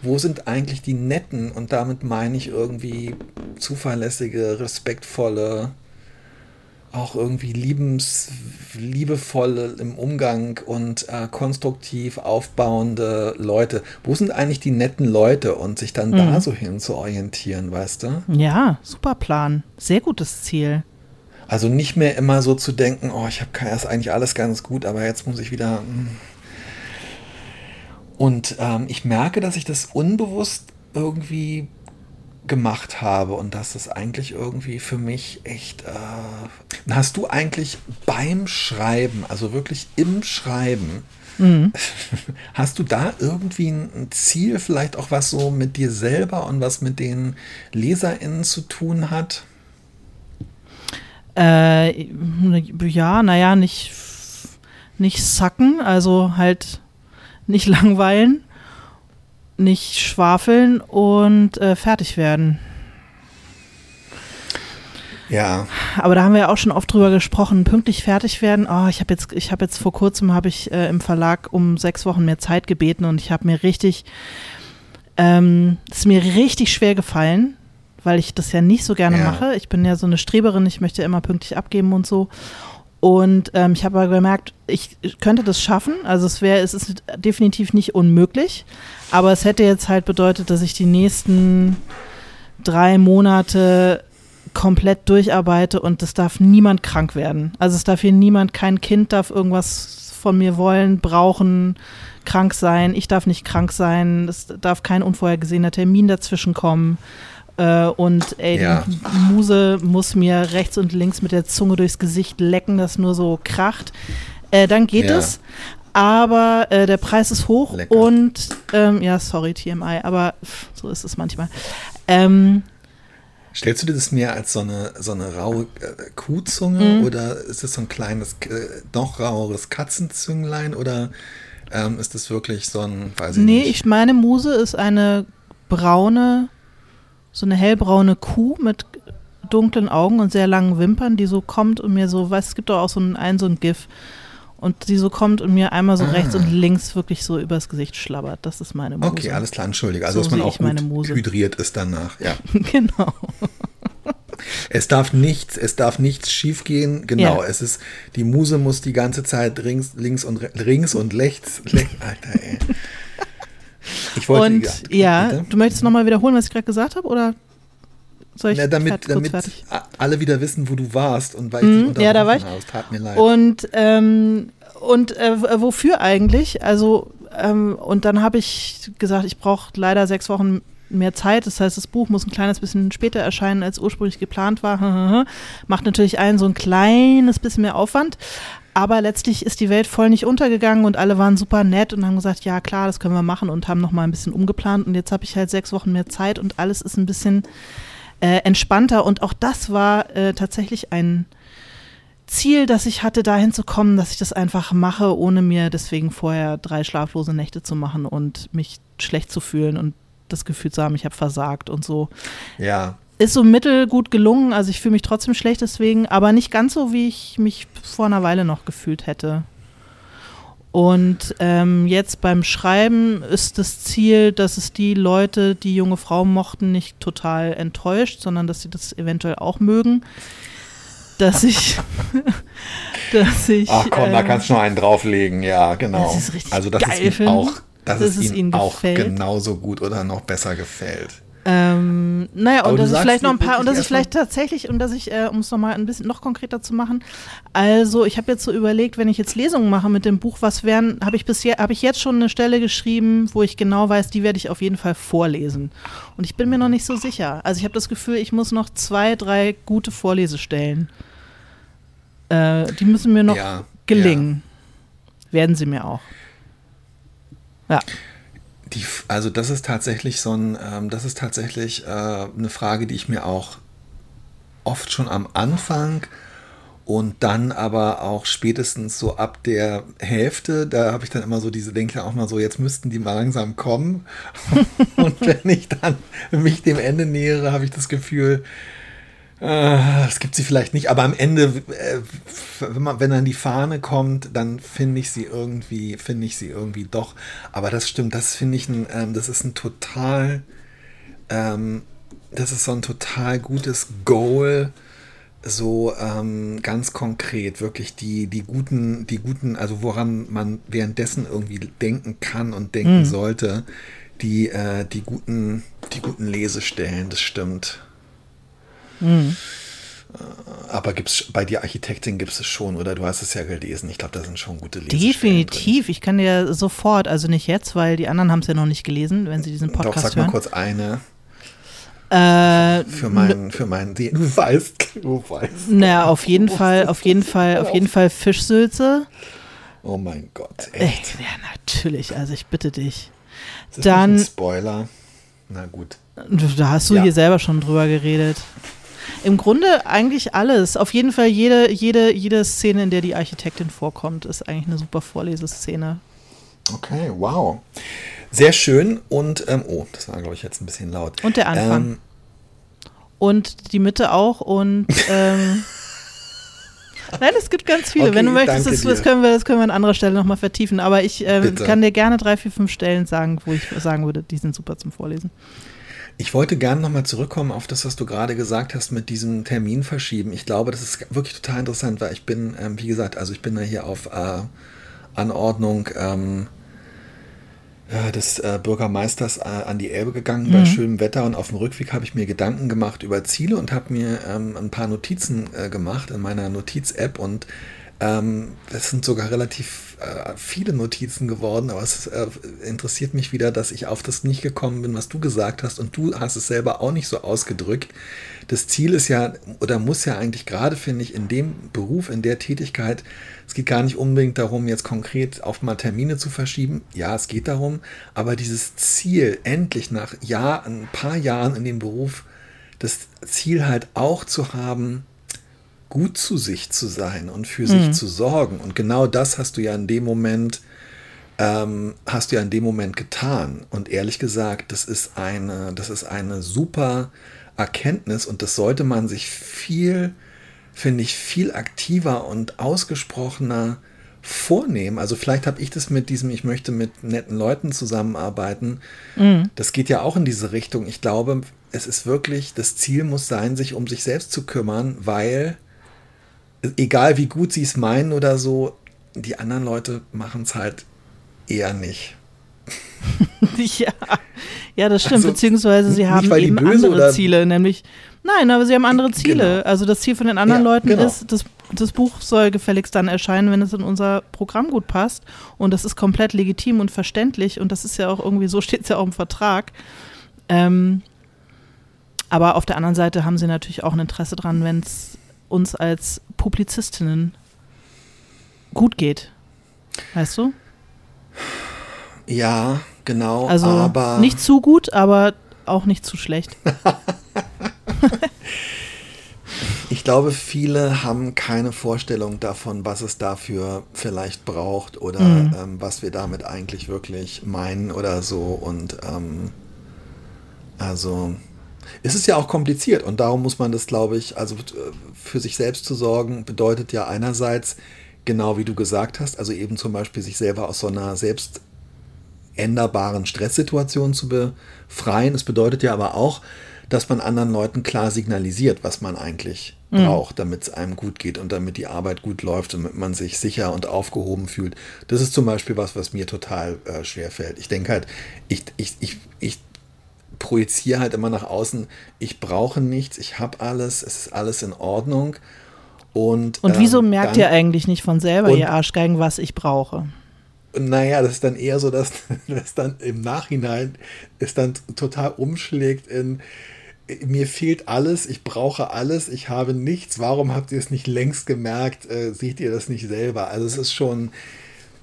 wo sind eigentlich die netten, und damit meine ich irgendwie zuverlässige, respektvolle, auch irgendwie liebens, liebevolle im Umgang und äh, konstruktiv aufbauende Leute. Wo sind eigentlich die netten Leute und sich dann mhm. da so hin zu orientieren, weißt du? Ja, super Plan. Sehr gutes Ziel. Also nicht mehr immer so zu denken, oh, ich habe erst eigentlich alles ganz gut, aber jetzt muss ich wieder. Hm, und ähm, ich merke, dass ich das unbewusst irgendwie gemacht habe und dass das eigentlich irgendwie für mich echt. Äh, hast du eigentlich beim Schreiben, also wirklich im Schreiben, mhm. hast du da irgendwie ein Ziel, vielleicht auch was so mit dir selber und was mit den LeserInnen zu tun hat? Äh, ja, naja, nicht, nicht sacken, also halt nicht langweilen, nicht schwafeln und äh, fertig werden. Ja. Aber da haben wir ja auch schon oft drüber gesprochen. Pünktlich fertig werden. Oh, ich habe jetzt, ich habe jetzt vor kurzem habe ich äh, im Verlag um sechs Wochen mehr Zeit gebeten und ich habe mir richtig, ähm, ist mir richtig schwer gefallen, weil ich das ja nicht so gerne ja. mache. Ich bin ja so eine Streberin. Ich möchte immer pünktlich abgeben und so. Und ähm, ich habe aber gemerkt, ich könnte das schaffen. Also es wäre, es ist definitiv nicht unmöglich. Aber es hätte jetzt halt bedeutet, dass ich die nächsten drei Monate komplett durcharbeite und es darf niemand krank werden. Also es darf hier niemand, kein Kind darf irgendwas von mir wollen, brauchen, krank sein. Ich darf nicht krank sein. Es darf kein unvorhergesehener Termin dazwischen kommen. Äh, und ey, ja. die Muse muss mir rechts und links mit der Zunge durchs Gesicht lecken, das nur so kracht. Äh, dann geht ja. es. Aber äh, der Preis ist hoch Lecker. und ähm, ja, sorry, TMI, aber pff, so ist es manchmal. Ähm, Stellst du dir das mehr als so eine, so eine raue äh, Kuhzunge mhm. oder ist es so ein kleines, äh, noch raueres Katzenzünglein oder ähm, ist das wirklich so ein, weiß ich nee, nicht? Nee, ich meine, Muse ist eine braune so eine hellbraune Kuh mit dunklen Augen und sehr langen Wimpern, die so kommt und mir so, weißt es gibt doch auch so ein, ein so ein GIF und die so kommt und mir einmal so ah. rechts und links wirklich so übers Gesicht schlabbert. Das ist meine Muse. Okay, alles klar, entschuldige. Also, so dass man auch gut hydriert ist danach. Ja. genau. Es darf nichts, es darf nichts schiefgehen. Genau, ja. es ist, die Muse muss die ganze Zeit rings, links und rings und rechts, Alter, ey. Ich wollte, und ja, ja du möchtest nochmal wiederholen, was ich gerade gesagt habe, oder soll ich Na, damit, damit alle wieder wissen, wo du warst und weil ich mhm, Ja, da war ich. Habe. Tat mir leid. Und, ähm, und äh, wofür eigentlich? Also, ähm, und dann habe ich gesagt, ich brauche leider sechs Wochen mehr Zeit. Das heißt, das Buch muss ein kleines bisschen später erscheinen, als ursprünglich geplant war. Macht natürlich allen so ein kleines bisschen mehr Aufwand. Aber letztlich ist die Welt voll nicht untergegangen und alle waren super nett und haben gesagt, ja klar, das können wir machen und haben nochmal ein bisschen umgeplant. Und jetzt habe ich halt sechs Wochen mehr Zeit und alles ist ein bisschen äh, entspannter. Und auch das war äh, tatsächlich ein Ziel, das ich hatte, dahin zu kommen, dass ich das einfach mache, ohne mir deswegen vorher drei schlaflose Nächte zu machen und mich schlecht zu fühlen und das Gefühl zu haben, ich habe versagt und so. Ja. Ist so mittelgut gelungen, also ich fühle mich trotzdem schlecht deswegen, aber nicht ganz so, wie ich mich vor einer Weile noch gefühlt hätte. Und ähm, jetzt beim Schreiben ist das Ziel, dass es die Leute, die junge Frauen mochten, nicht total enttäuscht, sondern dass sie das eventuell auch mögen dass ich, dass ich. Ach komm, äh, da kannst du nur einen drauflegen, ja, genau. Das ist also das geil ist auch, dass, dass es, es ihnen auch genauso gut oder noch besser gefällt. Ähm, naja, Aber und dass ich vielleicht noch ein paar, und dass ich vielleicht tatsächlich, und dass ich, äh, um es nochmal ein bisschen noch konkreter zu machen, also ich habe jetzt so überlegt, wenn ich jetzt Lesungen mache mit dem Buch, was wären, habe ich bisher, habe ich jetzt schon eine Stelle geschrieben, wo ich genau weiß, die werde ich auf jeden Fall vorlesen. Und ich bin mir noch nicht so sicher. Also ich habe das Gefühl, ich muss noch zwei, drei gute Vorlesestellen. Äh, die müssen mir noch Ja, gelingen. Werden sie mir auch. Ja. Die, also das ist tatsächlich so ein, ähm, das ist tatsächlich äh, eine Frage, die ich mir auch oft schon am Anfang und dann aber auch spätestens so ab der Hälfte, da habe ich dann immer so diese, denke auch mal so, jetzt müssten die mal langsam kommen. und wenn ich dann mich dem Ende nähere, habe ich das Gefühl, es gibt sie vielleicht nicht, aber am Ende, äh, wenn, man, wenn dann die Fahne kommt, dann finde ich sie irgendwie, finde ich sie irgendwie doch. Aber das stimmt, das finde ich, ein, ähm, das ist ein total, ähm, das ist so ein total gutes Goal, so ähm, ganz konkret, wirklich die, die guten, die guten, also woran man währenddessen irgendwie denken kann und denken Mhm. sollte, die, äh, die guten, die guten Lesestellen, das stimmt. Mhm. Aber gibt's bei dir Architektin gibt es schon, oder du hast es ja gelesen. Ich glaube, da sind schon gute Lesestellen Definitiv. Ich kann dir sofort, also nicht jetzt, weil die anderen haben es ja noch nicht gelesen, wenn sie diesen Drin. Doch, Podcast sag mal hören. kurz eine Äh, für meinen, für meinen, du weißt, du weißt. na, auf jeden Fall, auf jeden Fall, auf jeden Fall Fischsülze. Oh mein Gott, Äh, echt. ja, natürlich. Also ich bitte dich. Ist das dann- Spoiler. Na gut. Da hast du Ja. hier selber schon drüber geredet. Im Grunde eigentlich alles. Auf jeden Fall jede, jede, jede Szene, in der die Architektin vorkommt, ist eigentlich eine super Vorleseszene. Okay, wow. Sehr schön und, ähm, oh, das war, glaube ich, jetzt ein bisschen laut. Und der Anfang. Ähm, Und die Mitte auch und ähm, Nein, es gibt ganz viele. Okay, Wenn du möchtest, das, das, können wir, das können wir an anderer Stelle nochmal vertiefen. Aber ich äh, kann dir gerne drei, vier, fünf Stellen sagen, wo ich sagen würde, die sind super zum Vorlesen. Ich wollte gerne nochmal zurückkommen auf das, was du gerade gesagt hast mit diesem Termin verschieben. Ich glaube, das ist wirklich total interessant, weil ich bin, ähm, wie gesagt, also ich bin da hier auf äh, Anordnung ähm, äh, des äh, Bürgermeisters äh, an die Elbe gegangen bei schönem Wetter. Und auf dem Rückweg habe ich mir Gedanken gemacht über Ziele und habe mir ähm, ein paar Notizen äh, gemacht in meiner Notiz-App. Und ähm, es sind sogar relativ äh, viele Notizen geworden, aber es äh, interessiert mich wieder, dass ich auf das nicht gekommen bin, was du gesagt hast und du hast es selber auch nicht so ausgedrückt. Das Ziel ist ja oder muss ja eigentlich gerade, finde ich, in dem Beruf, in der Tätigkeit, es geht gar nicht unbedingt darum, jetzt konkret auf mal Termine zu verschieben. Ja, es geht darum, aber dieses Ziel, endlich nach Jahr, ein paar Jahren in dem Beruf, das Ziel halt auch zu haben, gut zu sich zu sein und für sich zu sorgen. Und genau das hast du ja in dem Moment, ähm, hast du ja in dem Moment getan. Und ehrlich gesagt, das ist eine, das ist eine super Erkenntnis und das sollte man sich viel, finde ich, viel aktiver und ausgesprochener vornehmen. Also vielleicht habe ich das mit diesem, ich möchte mit netten Leuten zusammenarbeiten. Das geht ja auch in diese Richtung. Ich glaube, es ist wirklich, das Ziel muss sein, sich um sich selbst zu kümmern, weil egal wie gut sie es meinen oder so, die anderen Leute machen es halt eher nicht. ja. ja, das stimmt. Also, Beziehungsweise sie haben eben andere Ziele, nämlich nein, aber sie haben andere Ziele. Genau. Also das Ziel von den anderen Ja, Leuten genau. ist, das, das Buch soll gefälligst dann erscheinen, wenn es in unser Programm gut passt. Und das ist komplett legitim und verständlich. Und das ist ja auch irgendwie, so steht es ja auch im Vertrag. Ähm, aber auf der anderen Seite haben sie natürlich auch ein Interesse dran, wenn es uns als Publizistinnen gut geht. Weißt du? Ja, genau. Also aber nicht zu gut, aber auch nicht zu schlecht. ich glaube, viele haben keine Vorstellung davon, was es dafür vielleicht braucht oder Mhm. ähm, was wir damit eigentlich wirklich meinen oder so. Und ähm, also es ist ja auch kompliziert und darum muss man das, glaube ich, also äh, für sich selbst zu sorgen, bedeutet ja einerseits, genau wie du gesagt hast, also eben zum Beispiel sich selber aus so einer selbst änderbaren Stresssituation zu befreien. Es bedeutet ja aber auch, dass man anderen Leuten klar signalisiert, was man eigentlich braucht, damit es einem gut geht und damit die Arbeit gut läuft und damit man sich sicher und aufgehoben fühlt. Das ist zum Beispiel was, was mir total äh, schwer fällt. Ich denke halt, ich, ich, ich, ich projiziere halt immer nach außen, ich brauche nichts, ich habe alles, es ist alles in Ordnung. Und, Und wieso ähm, merkt dann- ihr eigentlich nicht von selber, und- ihr Arschgeigen, was ich brauche? Naja, das ist dann eher so, dass das dann im Nachhinein es dann total umschlägt in mir fehlt alles, ich brauche alles, ich habe nichts, warum habt ihr es nicht längst gemerkt, äh, seht ihr das nicht selber? Also es ist schon,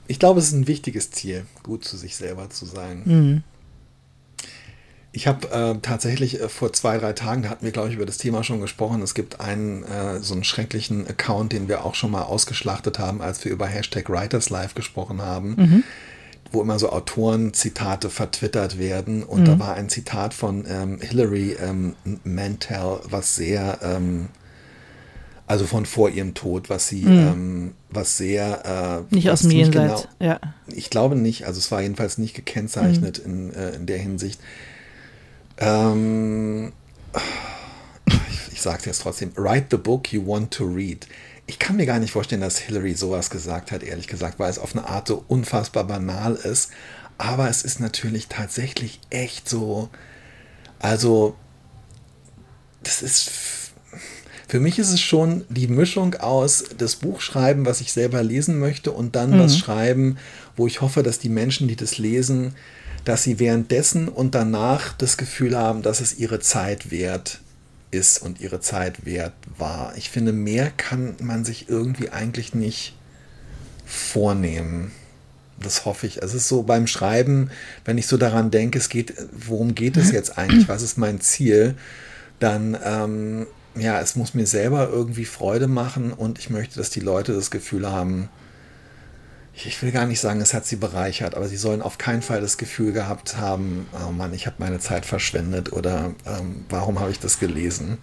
ich glaube, es ist ein wichtiges Ziel, gut zu sich selber zu sein. Mhm. Ich habe äh, tatsächlich äh, vor zwei, drei Tagen, da hatten wir, glaube ich, über das Thema schon gesprochen. Es gibt einen, äh, so einen schrecklichen Account, den wir auch schon mal ausgeschlachtet haben, als wir über Hashtag Writers Live gesprochen haben, wo immer so Autoren-Zitate vertwittert werden. Und da war ein Zitat von ähm, Hilary ähm, Mantel, was sehr, ähm, also von vor ihrem Tod, was sie, ähm, was sehr, äh, Nicht was aus dem Jenseits. genau- Ja. ich glaube nicht, also es war jedenfalls nicht gekennzeichnet in, äh, in der Hinsicht. Ähm, ich ich sage es jetzt trotzdem, write the book you want to read. Ich kann mir gar nicht vorstellen, dass Hillary sowas gesagt hat, ehrlich gesagt, weil es auf eine Art so unfassbar banal ist. Aber es ist natürlich tatsächlich echt so, also das ist für mich ist es schon die Mischung aus das Buch schreiben, was ich selber lesen möchte, und dann was schreiben, wo ich hoffe, dass die Menschen, die das lesen, dass sie währenddessen und danach das Gefühl haben, dass es ihre Zeit wert ist und ihre Zeit wert war. Ich finde, mehr kann man sich irgendwie eigentlich nicht vornehmen. Das hoffe ich. Es ist so beim Schreiben, wenn ich so daran denke, es geht, worum geht es jetzt eigentlich? Was ist mein Ziel? Dann, ähm, ja, es muss mir selber irgendwie Freude machen und ich möchte, dass die Leute das Gefühl haben, ich, will gar nicht sagen, es hat sie bereichert, aber sie sollen auf keinen Fall das Gefühl gehabt haben, oh Mann, ich habe meine Zeit verschwendet oder ähm, warum habe ich das gelesen?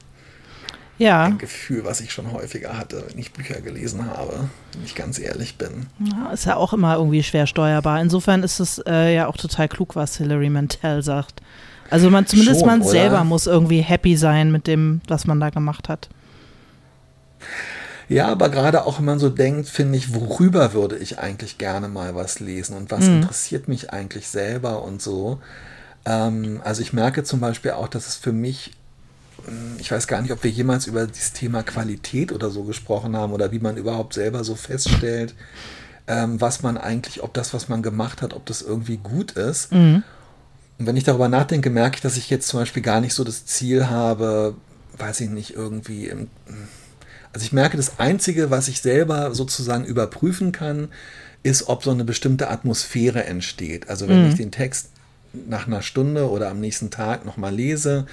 Ja, Ein Gefühl, was ich schon häufiger hatte, wenn ich Bücher gelesen habe, wenn ich ganz ehrlich bin. Ja, ist ja auch immer irgendwie schwer steuerbar. Insofern ist es äh, ja auch total klug, was Hilary Mantel sagt. Also man zumindest Schon, man oder? selber muss irgendwie happy sein mit dem, was man da gemacht hat. Ja, aber gerade auch wenn man so denkt, finde ich, worüber würde ich eigentlich gerne mal was lesen und was interessiert mich eigentlich selber und so. Ähm, also ich merke zum Beispiel auch, dass es für mich, mh, ich weiß gar nicht, ob wir jemals über das Thema Qualität oder so gesprochen haben oder wie man überhaupt selber so feststellt, ähm, was man eigentlich, ob das, was man gemacht hat, ob das irgendwie gut ist. Und wenn ich darüber nachdenke, merke ich, dass ich jetzt zum Beispiel gar nicht so das Ziel habe, weiß ich nicht, irgendwie im, also ich merke, das Einzige, was ich selber sozusagen überprüfen kann, ist, ob so eine bestimmte Atmosphäre entsteht. Also wenn ich den Text nach einer Stunde oder am nächsten Tag nochmal lese,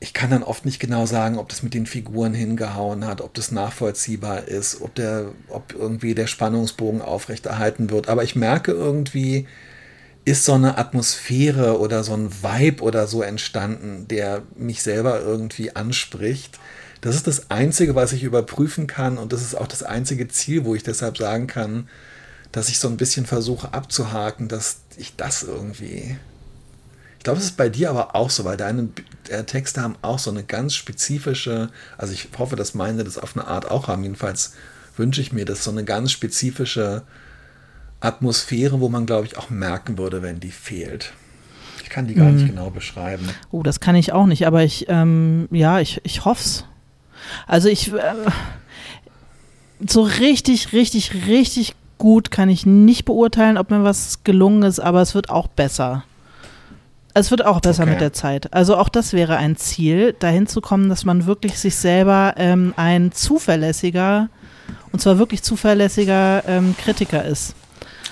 ich kann dann oft nicht genau sagen, ob das mit den Figuren hingehauen hat, ob das nachvollziehbar ist, ob der, ob irgendwie der Spannungsbogen aufrechterhalten wird. Aber ich merke irgendwie, ist so eine Atmosphäre oder so ein Vibe oder so entstanden, der mich selber irgendwie anspricht. Das ist das Einzige, was ich überprüfen kann und das ist auch das einzige Ziel, wo ich deshalb sagen kann, dass ich so ein bisschen versuche abzuhaken, dass ich das irgendwie. Ich glaube, es ist bei dir aber auch so, weil deine äh, Texte haben auch so eine ganz spezifische, also ich hoffe, dass meine das auf eine Art auch haben. Jedenfalls wünsche ich mir das so eine ganz spezifische Atmosphäre, wo man, glaube ich, auch merken würde, wenn die fehlt. Ich kann die gar nicht genau beschreiben. Oh, das kann ich auch nicht, aber ich, ähm, ja, ich, ich hoff's. Also ich, äh, so richtig, richtig, richtig gut kann ich nicht beurteilen, ob mir was gelungen ist, aber es wird auch besser. Es wird auch besser Okay. mit der Zeit. Also auch das wäre ein Ziel, dahin zu kommen, dass man wirklich sich selber ähm, ein zuverlässiger, und zwar wirklich zuverlässiger ähm, Kritiker ist.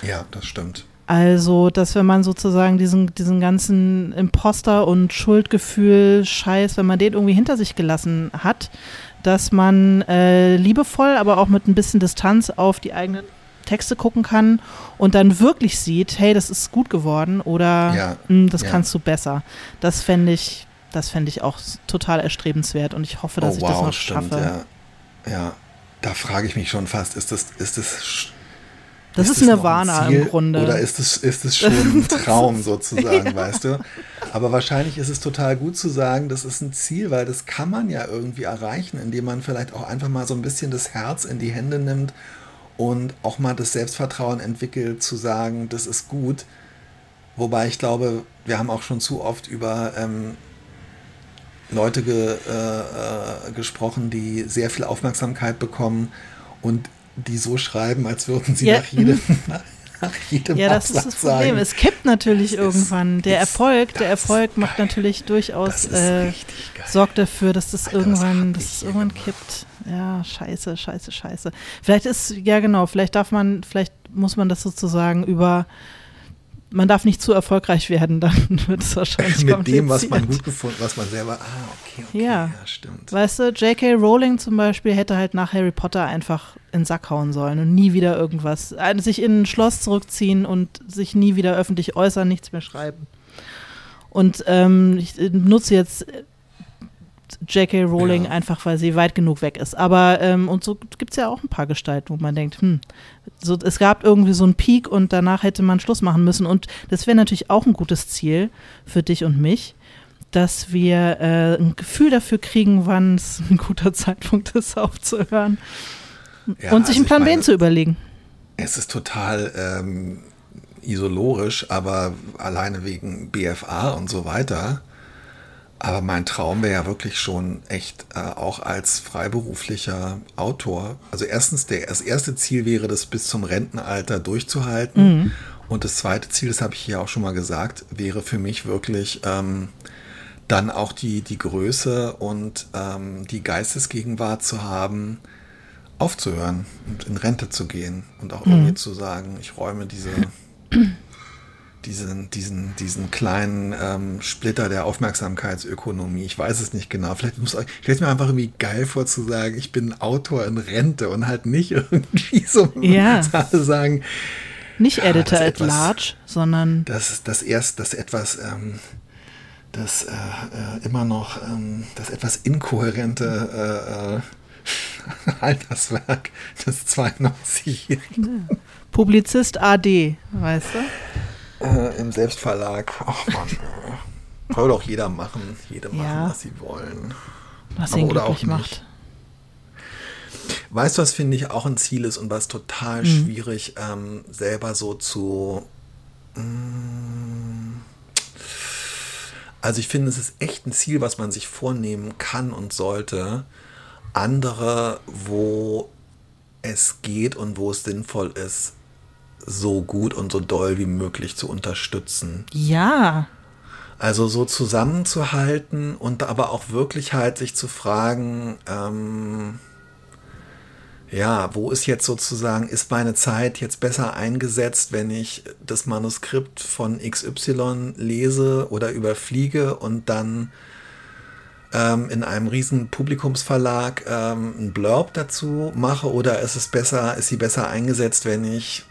Ja, das stimmt. Also, dass wenn man sozusagen diesen, diesen ganzen Imposter- und Schuldgefühl-Scheiß, wenn man den irgendwie hinter sich gelassen hat, dass man äh, liebevoll, aber auch mit ein bisschen Distanz auf die eigenen Texte gucken kann und dann wirklich sieht, hey, das ist gut geworden oder Ja, "Hm, das ja. kannst du besser. Das fände ich, das fände ich auch total erstrebenswert und ich hoffe, dass oh ich das wow, noch stimmt, schaffe. ja. Ja, da frage ich mich schon fast, ist das, ist das Das ist ist, Nirvana im Grunde. Oder ist es, ist es schon ein Traum sozusagen, weißt du? Aber wahrscheinlich ist es total gut zu sagen, das ist ein Ziel, weil das kann man ja irgendwie erreichen, indem man vielleicht auch einfach mal so ein bisschen das Herz in die Hände nimmt und auch mal das Selbstvertrauen entwickelt, zu sagen, das ist gut. Wobei ich glaube, wir haben auch schon zu oft über ähm, Leute ge, äh, äh, gesprochen, die sehr viel Aufmerksamkeit bekommen und die so schreiben, als würden sie Ja, nach jedem, nach jedem Ja, das ist Absatz das Problem. sagen. Es kippt natürlich Das ist- irgendwann. Der ist- Erfolg, der Erfolg ist macht geil. natürlich durchaus, ist äh, sorgt dafür, dass das Alter, irgendwann, dass es irgendwann kippt. Ja, scheiße, scheiße, scheiße. Vielleicht ist, ja genau, vielleicht darf man, vielleicht muss man das sozusagen über, man darf nicht zu erfolgreich werden, dann wird es wahrscheinlich Mit dem, was man gut gefunden, was man selber, ah, okay, okay, Ja. ja, stimmt. Weißt du, J.K. Rowling zum Beispiel hätte halt nach Harry Potter einfach in den Sack hauen sollen und nie wieder irgendwas, sich in ein Schloss zurückziehen und sich nie wieder öffentlich äußern, nichts mehr schreiben. Und ähm, ich äh, nutze jetzt J.K. Rowling Ja. einfach, weil sie weit genug weg ist. Aber, ähm, und so gibt es ja auch ein paar Gestalten, wo man denkt, hm, so, es gab irgendwie so einen Peak und danach hätte man Schluss machen müssen. Und das wäre natürlich auch ein gutes Ziel für dich und mich, dass wir äh, ein Gefühl dafür kriegen, wann es ein guter Zeitpunkt ist, aufzuhören. Ja, und sich also einen Plan meine, B zu überlegen. Es ist total ähm, isolorisch, aber alleine wegen BFA und so weiter. Aber mein Traum wäre ja wirklich schon echt äh, auch als freiberuflicher Autor. Also erstens, der, das erste Ziel wäre, das bis zum Rentenalter durchzuhalten. Und das zweite Ziel, das habe ich hier auch schon mal gesagt, wäre für mich wirklich ähm, dann auch die, die Größe und ähm, die Geistesgegenwart zu haben, aufzuhören und in Rente zu gehen und auch irgendwie zu sagen, ich räume diese, diesen, diesen, diesen kleinen ähm, Splitter der Aufmerksamkeitsökonomie. Ich weiß es nicht genau. Vielleicht muss ich mir einfach irgendwie geil vor zu sagen, ich bin Autor in Rente und halt nicht irgendwie so Ja. sagen, Nicht Ja, Editor das at etwas- large, sondern dass das erst das etwas ähm, das äh, äh, immer noch ähm, das etwas inkohärente äh, äh, Alterswerk des 92-Jährigen Publizist AD, weißt du? Äh, im Selbstverlag. Ach man, soll doch jeder machen, jede machen, Ja. was sie wollen. Was Aber ihn oder auch glücklich macht. Weißt du, was finde ich auch ein Ziel ist und was total Mhm. schwierig ähm, selber so zu. Mm, also ich finde, es ist echt ein Ziel, was man sich vornehmen kann und sollte. Andere, wo es geht und wo es sinnvoll ist, so gut und so doll wie möglich zu unterstützen. Ja, Also so zusammenzuhalten und aber auch wirklich halt sich zu fragen, ähm, ja, wo ist jetzt sozusagen, ist meine Zeit jetzt besser eingesetzt, wenn ich das Manuskript von XY lese oder überfliege und dann ähm, in einem riesen Publikumsverlag ähm, ein Blurb dazu mache oder ist es besser, ist sie besser eingesetzt, wenn ich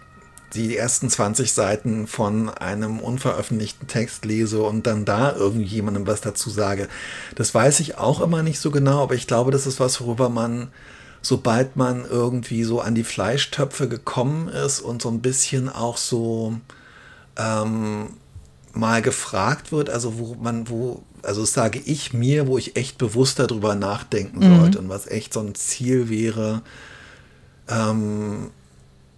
die ersten 20 Seiten von einem unveröffentlichten Text lese und dann da irgendjemandem was dazu sage. Das weiß ich auch immer nicht so genau, aber ich glaube, das ist was, worüber man, sobald man irgendwie so an die Fleischtöpfe gekommen ist und so ein bisschen auch so ähm, mal gefragt wird, also wo man, wo, also das sage ich mir, wo ich echt bewusst darüber nachdenken sollte und was echt so ein Ziel wäre, ähm,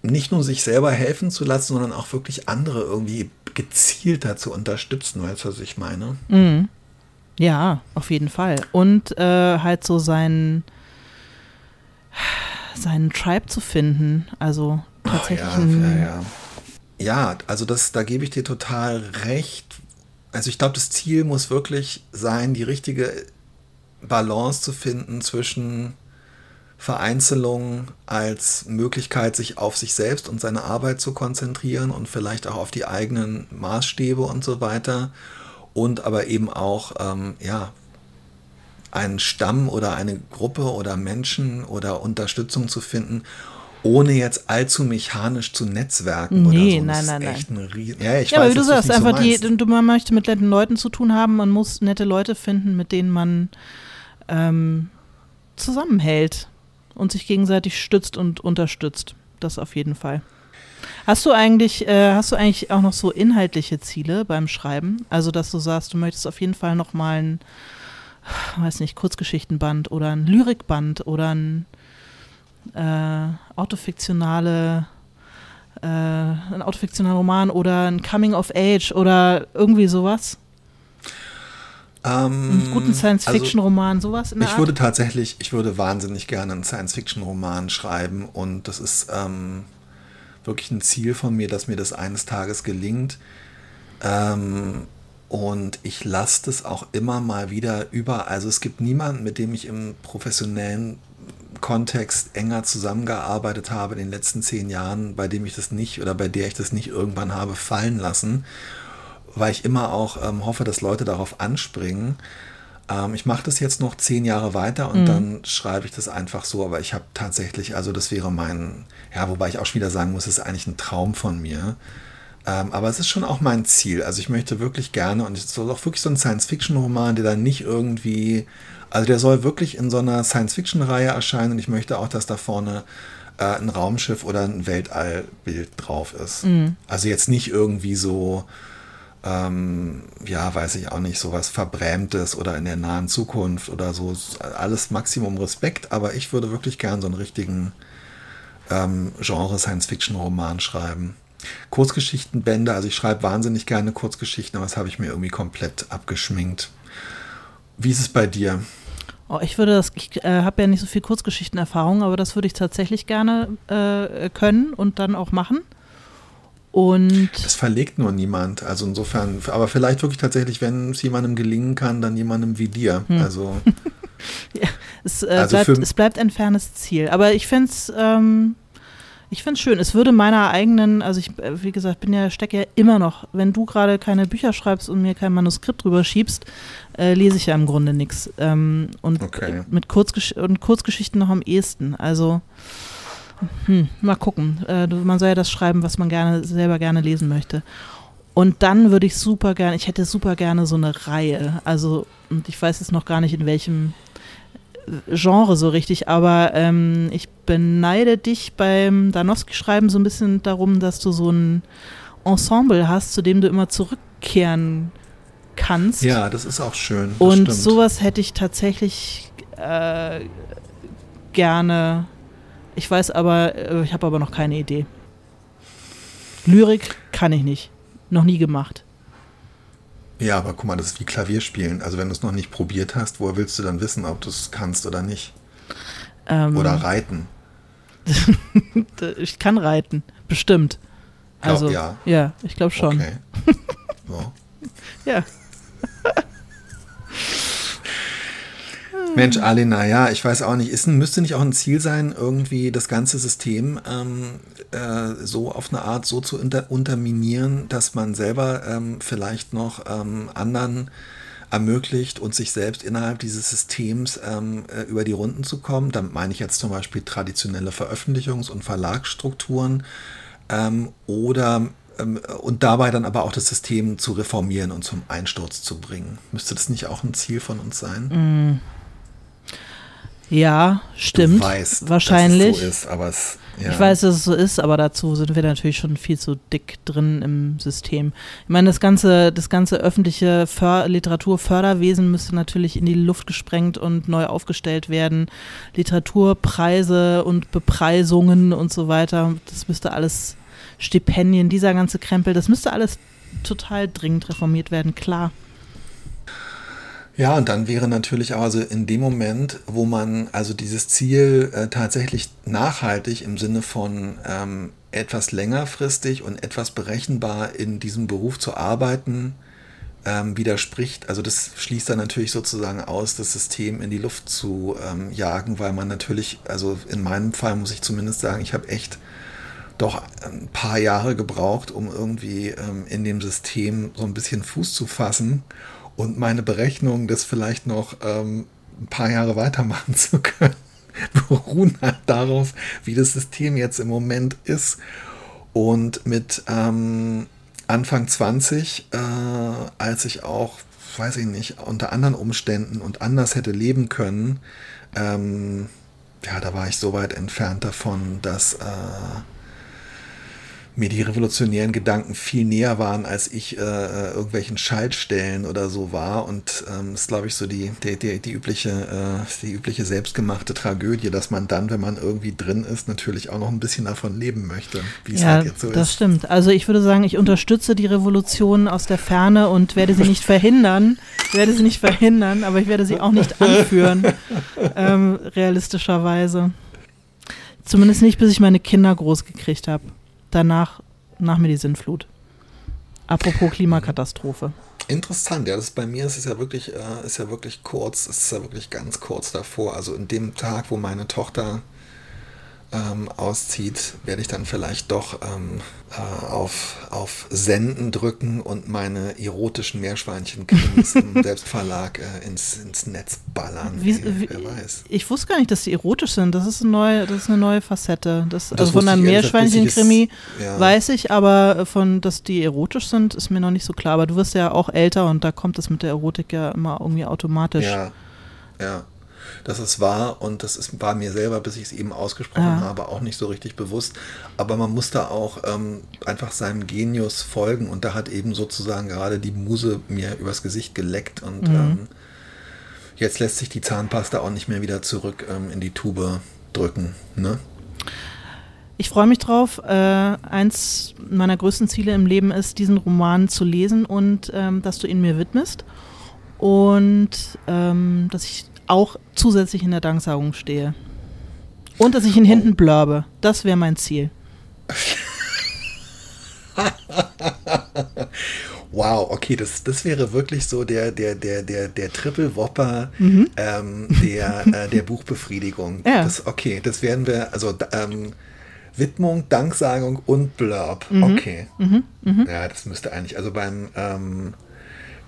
nicht nur sich selber helfen zu lassen, sondern auch wirklich andere irgendwie gezielter zu unterstützen, weißt du, was ich meine? Mhm. Ja, auf jeden Fall. Und äh, halt so seinen, seinen Tribe zu finden. Also tatsächlich Ah, ja, ja, ja. ja, also das, da gebe ich dir total recht. also ich glaube, das Ziel muss wirklich sein, die richtige Balance zu finden zwischen Vereinzelung als Möglichkeit, sich auf sich selbst und seine Arbeit zu konzentrieren und vielleicht auch auf die eigenen Maßstäbe und so weiter. Und aber eben auch, ähm, ja, einen Stamm oder eine Gruppe oder Menschen oder Unterstützung zu finden, ohne jetzt allzu mechanisch zu netzwerken nee, oder so. nein, nein, nein. Riesen ja, ich ja, weiß, aber wie du sagst, einfach so die, du, man möchte mit netten Leuten zu tun haben, man muss nette Leute finden, mit denen man ähm, zusammenhält und sich gegenseitig stützt und unterstützt. Das auf jeden Fall. Hast du eigentlich, äh, hast du eigentlich auch noch so inhaltliche Ziele beim Schreiben? Also, dass du sagst, du möchtest auf jeden Fall noch mal ein, weiß nicht, Kurzgeschichtenband oder ein Lyrikband oder ein äh, autofiktionale, äh, ein autofiktionaler Roman oder ein Coming of Age oder irgendwie sowas? Ähm, Einen guten Science-Fiction-Roman, also, sowas in der Ich Art? würde tatsächlich, ich würde wahnsinnig gerne einen Science-Fiction-Roman schreiben und das ist ähm, wirklich ein Ziel von mir, dass mir das eines Tages gelingt. Ähm, und ich lasse das auch immer mal wieder über. Also es gibt niemanden, mit dem ich im professionellen Kontext enger zusammengearbeitet habe in den letzten zehn Jahren, bei dem ich das nicht oder bei der ich das nicht irgendwann habe fallen lassen weil ich immer auch ähm, hoffe, dass Leute darauf anspringen. Ähm, ich mache das jetzt noch zehn Jahre weiter und mhm. dann schreibe ich das einfach so, aber ich habe tatsächlich, also das wäre mein, ja, wobei ich auch schon wieder sagen muss, es ist eigentlich ein Traum von mir. Ähm, aber es ist schon auch mein Ziel. Also ich möchte wirklich gerne, und es soll auch wirklich so ein Science-Fiction-Roman, der dann nicht irgendwie, also der soll wirklich in so einer Science-Fiction-Reihe erscheinen und ich möchte auch, dass da vorne äh, ein Raumschiff oder ein Weltallbild drauf ist. Mhm. Also jetzt nicht irgendwie so, ähm, ja, weiß ich auch nicht, sowas Verbrämtes oder in der nahen Zukunft oder so. Alles Maximum Respekt, aber ich würde wirklich gern so einen richtigen ähm, Genre-Science-Fiction-Roman schreiben. Kurzgeschichtenbände, also ich schreibe wahnsinnig gerne Kurzgeschichten, aber das habe ich mir irgendwie komplett abgeschminkt. Wie ist es bei dir? Oh, ich würde das, ich äh, habe ja nicht so viel Kurzgeschichtenerfahrung, aber das würde ich tatsächlich gerne äh, können und dann auch machen. Und das verlegt nur niemand. Also insofern, aber vielleicht wirklich tatsächlich, wenn es jemandem gelingen kann, dann jemandem wie dir. Hm. Also, ja, es, äh, also bleibt, es bleibt ein fernes Ziel. Aber ich finde es ähm, ich finde schön. Es würde meiner eigenen, also ich, äh, wie gesagt, bin ja, stecke ja immer noch, wenn du gerade keine Bücher schreibst und mir kein Manuskript drüber schiebst, äh, lese ich ja im Grunde nichts. Ähm, und okay. mit Kurzgesch und Kurzgeschichten noch am ehesten. Also hm, mal gucken. Äh, man soll ja das schreiben, was man gerne selber gerne lesen möchte. Und dann würde ich super gerne, ich hätte super gerne so eine Reihe. Also, und ich weiß jetzt noch gar nicht, in welchem äh, Genre so richtig, aber ähm, ich beneide dich beim Danowski-Schreiben so ein bisschen darum, dass du so ein Ensemble hast, zu dem du immer zurückkehren kannst. Ja, das ist auch schön. Und stimmt. sowas hätte ich tatsächlich äh, gerne ich weiß aber, äh, ich habe aber noch keine Idee. Lyrik kann ich nicht. Noch nie gemacht. Ja, aber guck mal, das ist wie Klavierspielen. Also wenn du es noch nicht probiert hast, woher willst du dann wissen, ob du es kannst oder nicht? Ähm, oder reiten. ich kann reiten, bestimmt. Also ja, ja ich glaube schon. Okay. So. ja. Mensch, Alina, ja, ich weiß auch nicht, ist, müsste nicht auch ein Ziel sein, irgendwie das ganze System ähm, äh, so auf eine Art so zu unter, unterminieren, dass man selber ähm, vielleicht noch ähm, anderen ermöglicht und sich selbst innerhalb dieses Systems ähm, äh, über die Runden zu kommen. Damit meine ich jetzt zum Beispiel traditionelle Veröffentlichungs- und Verlagsstrukturen ähm, oder ähm, und dabei dann aber auch das System zu reformieren und zum Einsturz zu bringen. Müsste das nicht auch ein Ziel von uns sein? Mm. Ja, stimmt. Du weißt, wahrscheinlich. Dass es so ist, aber es, ja. Ich weiß, dass es so ist, aber dazu sind wir natürlich schon viel zu dick drin im System. Ich meine, das ganze, das ganze öffentliche För Literaturförderwesen müsste natürlich in die Luft gesprengt und neu aufgestellt werden. Literaturpreise und Bepreisungen und so weiter, das müsste alles Stipendien, dieser ganze Krempel, das müsste alles total dringend reformiert werden, klar. Ja, und dann wäre natürlich also in dem Moment, wo man also dieses Ziel äh, tatsächlich nachhaltig im Sinne von ähm, etwas längerfristig und etwas berechenbar in diesem Beruf zu arbeiten ähm, widerspricht. Also das schließt dann natürlich sozusagen aus, das System in die Luft zu ähm, jagen, weil man natürlich, also in meinem Fall muss ich zumindest sagen, ich habe echt doch ein paar Jahre gebraucht, um irgendwie ähm, in dem System so ein bisschen Fuß zu fassen und meine Berechnungen, das vielleicht noch ähm, ein paar Jahre weitermachen zu können, beruhen halt darauf, wie das System jetzt im Moment ist. Und mit ähm, Anfang 20, äh, als ich auch, weiß ich nicht, unter anderen Umständen und anders hätte leben können, ähm, ja, da war ich so weit entfernt davon, dass äh, mir die revolutionären Gedanken viel näher waren, als ich äh, äh irgendwelchen Schaltstellen oder so war. Und ähm, ist, glaube ich, so die, die, die, die, übliche, äh, die übliche selbstgemachte Tragödie, dass man dann, wenn man irgendwie drin ist, natürlich auch noch ein bisschen davon leben möchte, wie es ja, halt jetzt so das ist. Das stimmt. Also ich würde sagen, ich unterstütze die Revolution aus der Ferne und werde sie nicht verhindern. Ich werde sie nicht verhindern, aber ich werde sie auch nicht anführen, ähm, realistischerweise. Zumindest nicht, bis ich meine Kinder groß gekriegt habe danach nach mir die Sintflut. Apropos Klimakatastrophe. Interessant, ja, das bei mir ist es ja wirklich, äh, ist ja wirklich kurz, ist ja wirklich ganz kurz davor. Also in dem Tag, wo meine Tochter ähm, auszieht, werde ich dann vielleicht doch ähm, äh, auf, auf Senden drücken und meine erotischen Meerschweinchen-Krimis im Selbstverlag äh, ins, ins Netz ballern. Wie, wer, wer weiß. Ich wusste gar nicht, dass die erotisch sind. Das ist eine neue, das ist eine neue Facette. Das, das also von einem Meerschweinchen-Krimi ja. weiß ich, aber von, dass die erotisch sind, ist mir noch nicht so klar. Aber du wirst ja auch älter und da kommt es mit der Erotik ja immer irgendwie automatisch. Ja, ja dass es war und das ist, war mir selber, bis ich es eben ausgesprochen ja. habe, auch nicht so richtig bewusst. Aber man muss da auch ähm, einfach seinem Genius folgen und da hat eben sozusagen gerade die Muse mir übers Gesicht geleckt und mhm. ähm, jetzt lässt sich die Zahnpasta auch nicht mehr wieder zurück ähm, in die Tube drücken. Ne? Ich freue mich drauf. Äh, eins meiner größten Ziele im Leben ist, diesen Roman zu lesen und ähm, dass du ihn mir widmest. Und ähm, dass ich auch zusätzlich in der Danksagung stehe. Und dass ich ihn hinten blurbe. Das wäre mein Ziel. wow, okay, das, das wäre wirklich so der, der, der, der, der Triple Whopper mhm. ähm, der, äh, der Buchbefriedigung. Ja. Das, okay, das werden wir, also ähm, Widmung, Danksagung und Blurb. Mhm. Okay. Mhm. mhm. Ja, das müsste eigentlich, also beim, ähm,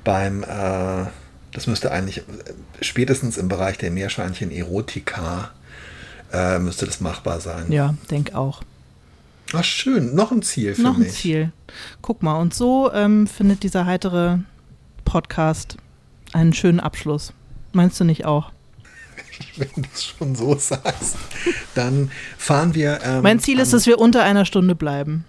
beim äh, das müsste eigentlich spätestens im Bereich der Meerschweinchen Erotika äh, müsste das machbar sein. Ja, denk auch. Ach schön, noch ein Ziel für noch mich. Noch ein Ziel. Guck mal, und so ähm, findet dieser heitere Podcast einen schönen Abschluss. Meinst du nicht auch? Wenn du es schon so sagst, dann fahren wir. Ähm, mein Ziel ist, dass wir unter einer Stunde bleiben.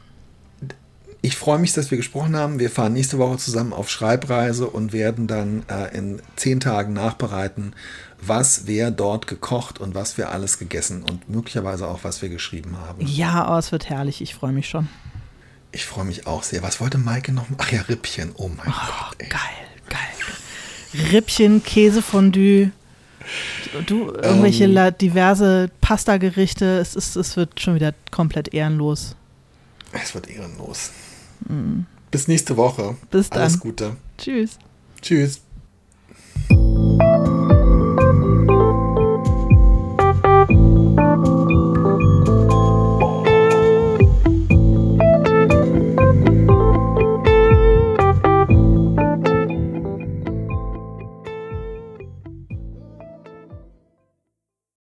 Ich freue mich, dass wir gesprochen haben. Wir fahren nächste Woche zusammen auf Schreibreise und werden dann äh, in zehn Tagen nachbereiten, was wer dort gekocht und was wir alles gegessen und möglicherweise auch, was wir geschrieben haben. Ja, oh, es wird herrlich. Ich freue mich schon. Ich freue mich auch sehr. Was wollte Maike noch? Ach ja, Rippchen. Oh mein oh, Gott. Ey. Geil, geil. Rippchen, Käsefondue. Du, irgendwelche ähm, diverse Pasta-Gerichte. Es, es wird schon wieder komplett ehrenlos. Es wird ehrenlos. Bis nächste Woche. Bis dann. Alles Gute. Tschüss. Tschüss.